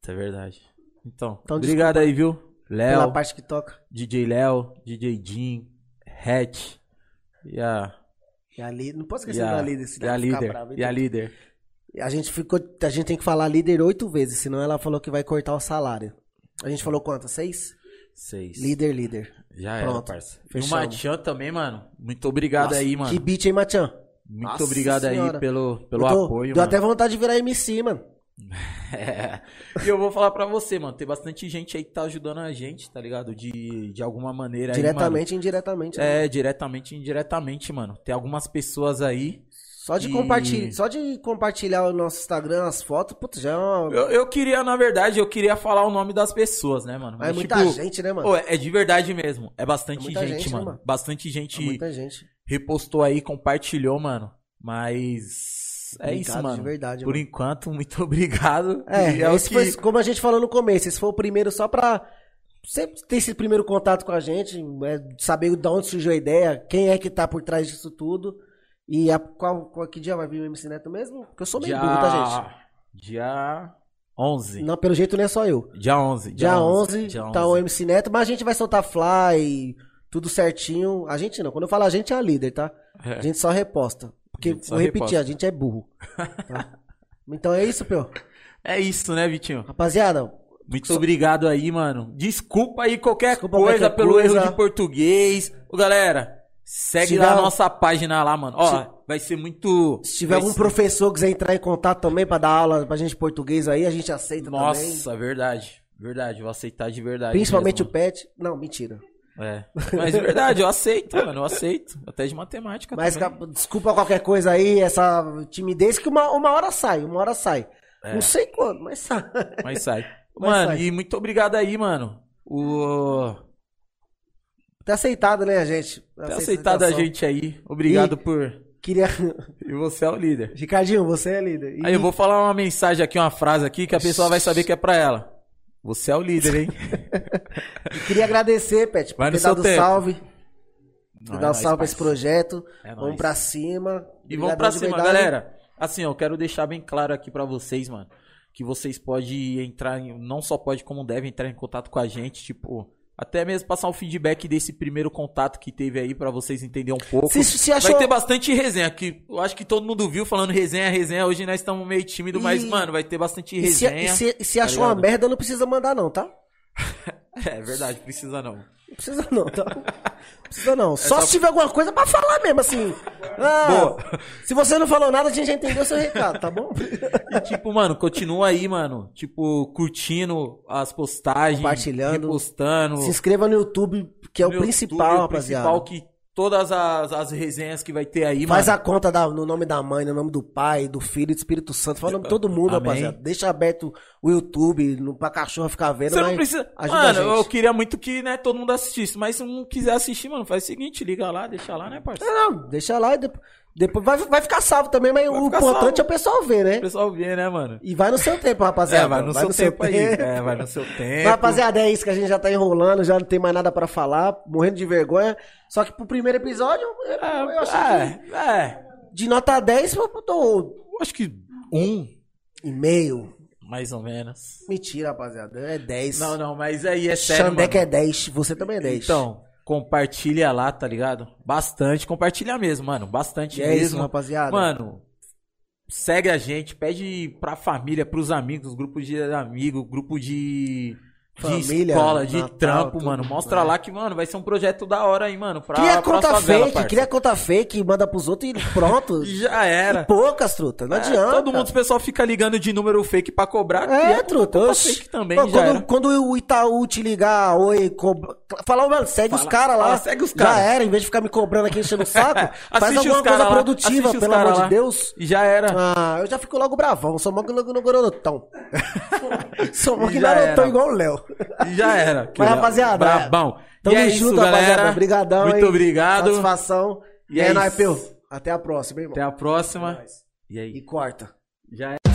Speaker 1: Isso é verdade. Então,
Speaker 2: Então,
Speaker 1: obrigado aí, viu?
Speaker 2: Pela
Speaker 1: Léo,
Speaker 2: parte que toca.
Speaker 1: DJ Léo, DJ Jim, Hatch e a,
Speaker 2: E a líder. Não posso esquecer
Speaker 1: a,
Speaker 2: da líder.
Speaker 1: e a líder. E a líder.
Speaker 2: A gente ficou. A gente tem que falar líder oito vezes, senão ela falou que vai cortar o salário. A gente falou quantas? Seis?
Speaker 1: Seis.
Speaker 2: Líder, líder.
Speaker 1: Já era,
Speaker 2: Pronto,
Speaker 1: parça. E o
Speaker 2: fechamos.
Speaker 1: Matian também, mano. Muito obrigado
Speaker 2: Nossa,
Speaker 1: aí, mano.
Speaker 2: Que beat, hein, Matian?
Speaker 1: Muito
Speaker 2: Nossa
Speaker 1: obrigado aí
Speaker 2: Senhora.
Speaker 1: pelo, pelo
Speaker 2: Eu tô-
Speaker 1: apoio,
Speaker 2: Deu
Speaker 1: mano.
Speaker 2: até vontade de virar MC, mano. *laughs*
Speaker 1: É. E eu vou falar pra você, mano. Tem bastante gente aí que tá ajudando a gente, tá ligado? De, de alguma maneira aí,
Speaker 2: Diretamente e indiretamente.
Speaker 1: mano.
Speaker 2: né?
Speaker 1: É, diretamente e indiretamente, mano. Tem algumas pessoas aí.
Speaker 2: Só de
Speaker 1: e-
Speaker 2: compartilhar, só de compartilhar o nosso Instagram, as fotos, putz, já é uma.
Speaker 1: Eu, eu queria, na verdade, eu queria falar o nome das pessoas, né, mano?
Speaker 2: Mas é muita
Speaker 1: tipo,
Speaker 2: gente, né, mano?
Speaker 1: pô, é de verdade mesmo. É bastante
Speaker 2: É
Speaker 1: gente,
Speaker 2: gente, né,
Speaker 1: mano.
Speaker 2: mano?
Speaker 1: Bastante
Speaker 2: É
Speaker 1: gente
Speaker 2: muita gente.
Speaker 1: repostou aí, compartilhou, mano. Mas é
Speaker 2: Obrigado,
Speaker 1: isso, mano.
Speaker 2: de verdade,
Speaker 1: Por
Speaker 2: mano.
Speaker 1: enquanto, *laughs* muito obrigado.
Speaker 2: É,
Speaker 1: E o
Speaker 2: esse
Speaker 1: que-
Speaker 2: foi, como a gente falou no começo, esse foi o primeiro só pra sempre ter esse primeiro contato com a gente, é, saber de onde surgiu a ideia, quem é que tá por trás disso tudo. E a, qual, qual, que dia vai vir o MC Neto mesmo? Porque eu sou meio
Speaker 1: dia...
Speaker 2: burro, tá,
Speaker 1: Dia 11.
Speaker 2: gente? Não, pelo jeito não é só eu.
Speaker 1: Dia 11.
Speaker 2: Dia 11,
Speaker 1: dia
Speaker 2: tá o MC Neto, mas a gente vai soltar fly, tudo certinho. A gente não, quando eu falo a gente é a líder, tá?
Speaker 1: É.
Speaker 2: A gente só reposta. Porque,
Speaker 1: gente só
Speaker 2: vou repetir,
Speaker 1: reposta.
Speaker 2: a gente é burro. tá? *laughs* Então é isso, Pio.
Speaker 1: É isso, né, Vitinho?
Speaker 2: Rapaziada,
Speaker 1: Muito obrigado aí, mano. Desculpa aí qualquer
Speaker 2: Desculpa
Speaker 1: coisa
Speaker 2: qualquer
Speaker 1: pelo
Speaker 2: coisa.
Speaker 1: erro de português. Ô, galera, segue
Speaker 2: Se
Speaker 1: lá a nossa página lá, mano. Ó, vai ser muito...
Speaker 2: Se tiver algum
Speaker 1: ser-
Speaker 2: professor que quiser entrar em contato também pra dar aula pra gente português aí, a gente aceita também.
Speaker 1: Nossa, verdade. Verdade, vou aceitar de verdade.
Speaker 2: Principalmente o
Speaker 1: mesmo.
Speaker 2: Pet. Não, mentira.
Speaker 1: É. Mas de verdade, eu aceito, mano. Eu aceito. Até de matemática
Speaker 2: Mas
Speaker 1: também.
Speaker 2: desculpa qualquer coisa aí, essa timidez, que uma, uma hora sai, uma hora sai.
Speaker 1: É.
Speaker 2: Não sei quando, mas sai.
Speaker 1: Mas sai. *laughs*
Speaker 2: Mas
Speaker 1: mano,
Speaker 2: sai.
Speaker 1: e muito obrigado aí, mano. O...
Speaker 2: Tá aceitado, né, gente?
Speaker 1: Ter aceitado a gente aí. Obrigado
Speaker 2: E-
Speaker 1: por...
Speaker 2: Queria. *laughs*
Speaker 1: E você é o líder.
Speaker 2: Ricardinho, você é líder. E-
Speaker 1: Aí eu vou falar uma mensagem aqui, uma frase aqui, que a pessoa vai saber que é pra ela. Você é o líder, hein? *laughs*
Speaker 2: e queria agradecer, Pet, por ter dado
Speaker 1: tempo.
Speaker 2: salve. Por
Speaker 1: Não,
Speaker 2: dar
Speaker 1: é
Speaker 2: um salve pra esse projeto.
Speaker 1: É
Speaker 2: vamos
Speaker 1: nóis.
Speaker 2: pra cima.
Speaker 1: E vamos pra cima,
Speaker 2: verdade.
Speaker 1: galera. Assim, eu quero deixar bem claro aqui pra vocês, mano, que vocês podem entrar, em, não só pode como deve entrar em contato com a gente, tipo, até mesmo passar um feedback desse primeiro contato que teve aí pra vocês entenderem um pouco.
Speaker 2: Se, se achou...
Speaker 1: Vai ter bastante resenha, que eu acho que todo mundo viu falando resenha, resenha. Hoje nós estamos meio tímido, mas,
Speaker 2: E-
Speaker 1: mano, vai ter bastante
Speaker 2: E se, e
Speaker 1: resenha.
Speaker 2: se, e se
Speaker 1: tá
Speaker 2: achou uma merda, não precisa mandar, não, tá? *laughs*
Speaker 1: É verdade, precisa não.
Speaker 2: Não precisa não, tá? Não precisa não. só,
Speaker 1: só-
Speaker 2: se tiver alguma coisa pra falar mesmo, assim. Ah,
Speaker 1: Boa.
Speaker 2: Se você não falou nada, a gente já entendeu seu recado, tá bom?
Speaker 1: E tipo, mano, continua aí, mano. Tipo, curtindo as postagens,
Speaker 2: Compartilhando.
Speaker 1: repostando.
Speaker 2: Se inscreva no YouTube, que é o
Speaker 1: no
Speaker 2: principal,
Speaker 1: YouTube, o
Speaker 2: rapaziada.
Speaker 1: principal que todas as, as resenhas que vai ter aí,
Speaker 2: Faz
Speaker 1: mano.
Speaker 2: a conta da- no nome da mãe, no nome do pai, do filho do Espírito Santo. Fala o nome de todo mundo,
Speaker 1: Amém.
Speaker 2: rapaziada. Deixa aberto o YouTube no, pra cachorro ficar vendo.
Speaker 1: Você não precisa.
Speaker 2: ajuda a
Speaker 1: Mano,
Speaker 2: gente.
Speaker 1: eu queria muito que, né, todo mundo assistisse. Mas se não quiser assistir, mano, faz o seguinte, liga lá, deixa lá, né, parceiro?
Speaker 2: Não, não, deixa lá e depois, depois vai, vai ficar salvo também, mas o importante
Speaker 1: salvo.
Speaker 2: é o pessoal ver, né?
Speaker 1: O pessoal vê, né, mano?
Speaker 2: E vai no seu tempo, rapaziada.
Speaker 1: É, vai no seu tempo aí. É, vai no seu *laughs* tempo.
Speaker 2: rapaziada, é isso que a gente já tá enrolando, já não tem mais nada pra falar, morrendo de vergonha. Só que pro primeiro episódio, eu, eu acho que
Speaker 1: É, é.
Speaker 2: de nota 10, eu
Speaker 1: Eu acho que um,
Speaker 2: e meio.
Speaker 1: mais ou menos.
Speaker 2: Mentira, rapaziada, é 10.
Speaker 1: Não, não, mas aí é sério,
Speaker 2: Xandeca
Speaker 1: mano.
Speaker 2: é 10, você também é 10.
Speaker 1: Então, compartilha lá, tá ligado? Bastante, compartilha mesmo, mano. Bastante
Speaker 2: E é
Speaker 1: mesmo.
Speaker 2: isso, rapaziada.
Speaker 1: Mano, segue a gente, pede pra família, pros amigos, grupo de amigos, grupo de, de
Speaker 2: Família,
Speaker 1: escola, de
Speaker 2: Natal,
Speaker 1: trampo,
Speaker 2: tudo,
Speaker 1: mano. Mostra
Speaker 2: é.
Speaker 1: lá que, mano, vai ser um projeto da hora aí, mano. Pra,
Speaker 2: Cria
Speaker 1: pra
Speaker 2: conta
Speaker 1: favela,
Speaker 2: fake,
Speaker 1: parça.
Speaker 2: cria conta fake, manda pros outros e pronto. *laughs*
Speaker 1: Já era.
Speaker 2: Poucas, truta, não
Speaker 1: É,
Speaker 2: adianta.
Speaker 1: todo mundo, o pessoal fica ligando de número fake pra cobrar.
Speaker 2: É, truta.
Speaker 1: conta fake também,
Speaker 2: Pô, quando, quando o Itaú te ligar, oi, cobra... Fala, mano, segue
Speaker 1: Fala-
Speaker 2: os caras lá.
Speaker 1: fala, segue os caras.
Speaker 2: Já era, em vez de ficar me cobrando aqui enchendo o *laughs* saco, faz alguma coisa
Speaker 1: lá,
Speaker 2: produtiva, pelo amor
Speaker 1: lá.
Speaker 2: de Deus.
Speaker 1: E já era.
Speaker 2: Ah, eu já fico logo bravão, sou mó que no garotão. sou mó que garotão
Speaker 1: era.
Speaker 2: igual o Léo.
Speaker 1: E já era. Que
Speaker 2: Mas, rapaziada,
Speaker 1: Brabão.
Speaker 2: Tamo
Speaker 1: e é
Speaker 2: junto,
Speaker 1: isso,
Speaker 2: rapaziada.
Speaker 1: galera.
Speaker 2: Obrigadão,
Speaker 1: Muito
Speaker 2: hein?
Speaker 1: obrigado.
Speaker 2: Satisfação.
Speaker 1: E
Speaker 2: E
Speaker 1: é
Speaker 2: é nóis. Até a próxima, irmão.
Speaker 1: Até a próxima. E
Speaker 2: E
Speaker 1: aí?
Speaker 2: corta.
Speaker 1: Já é.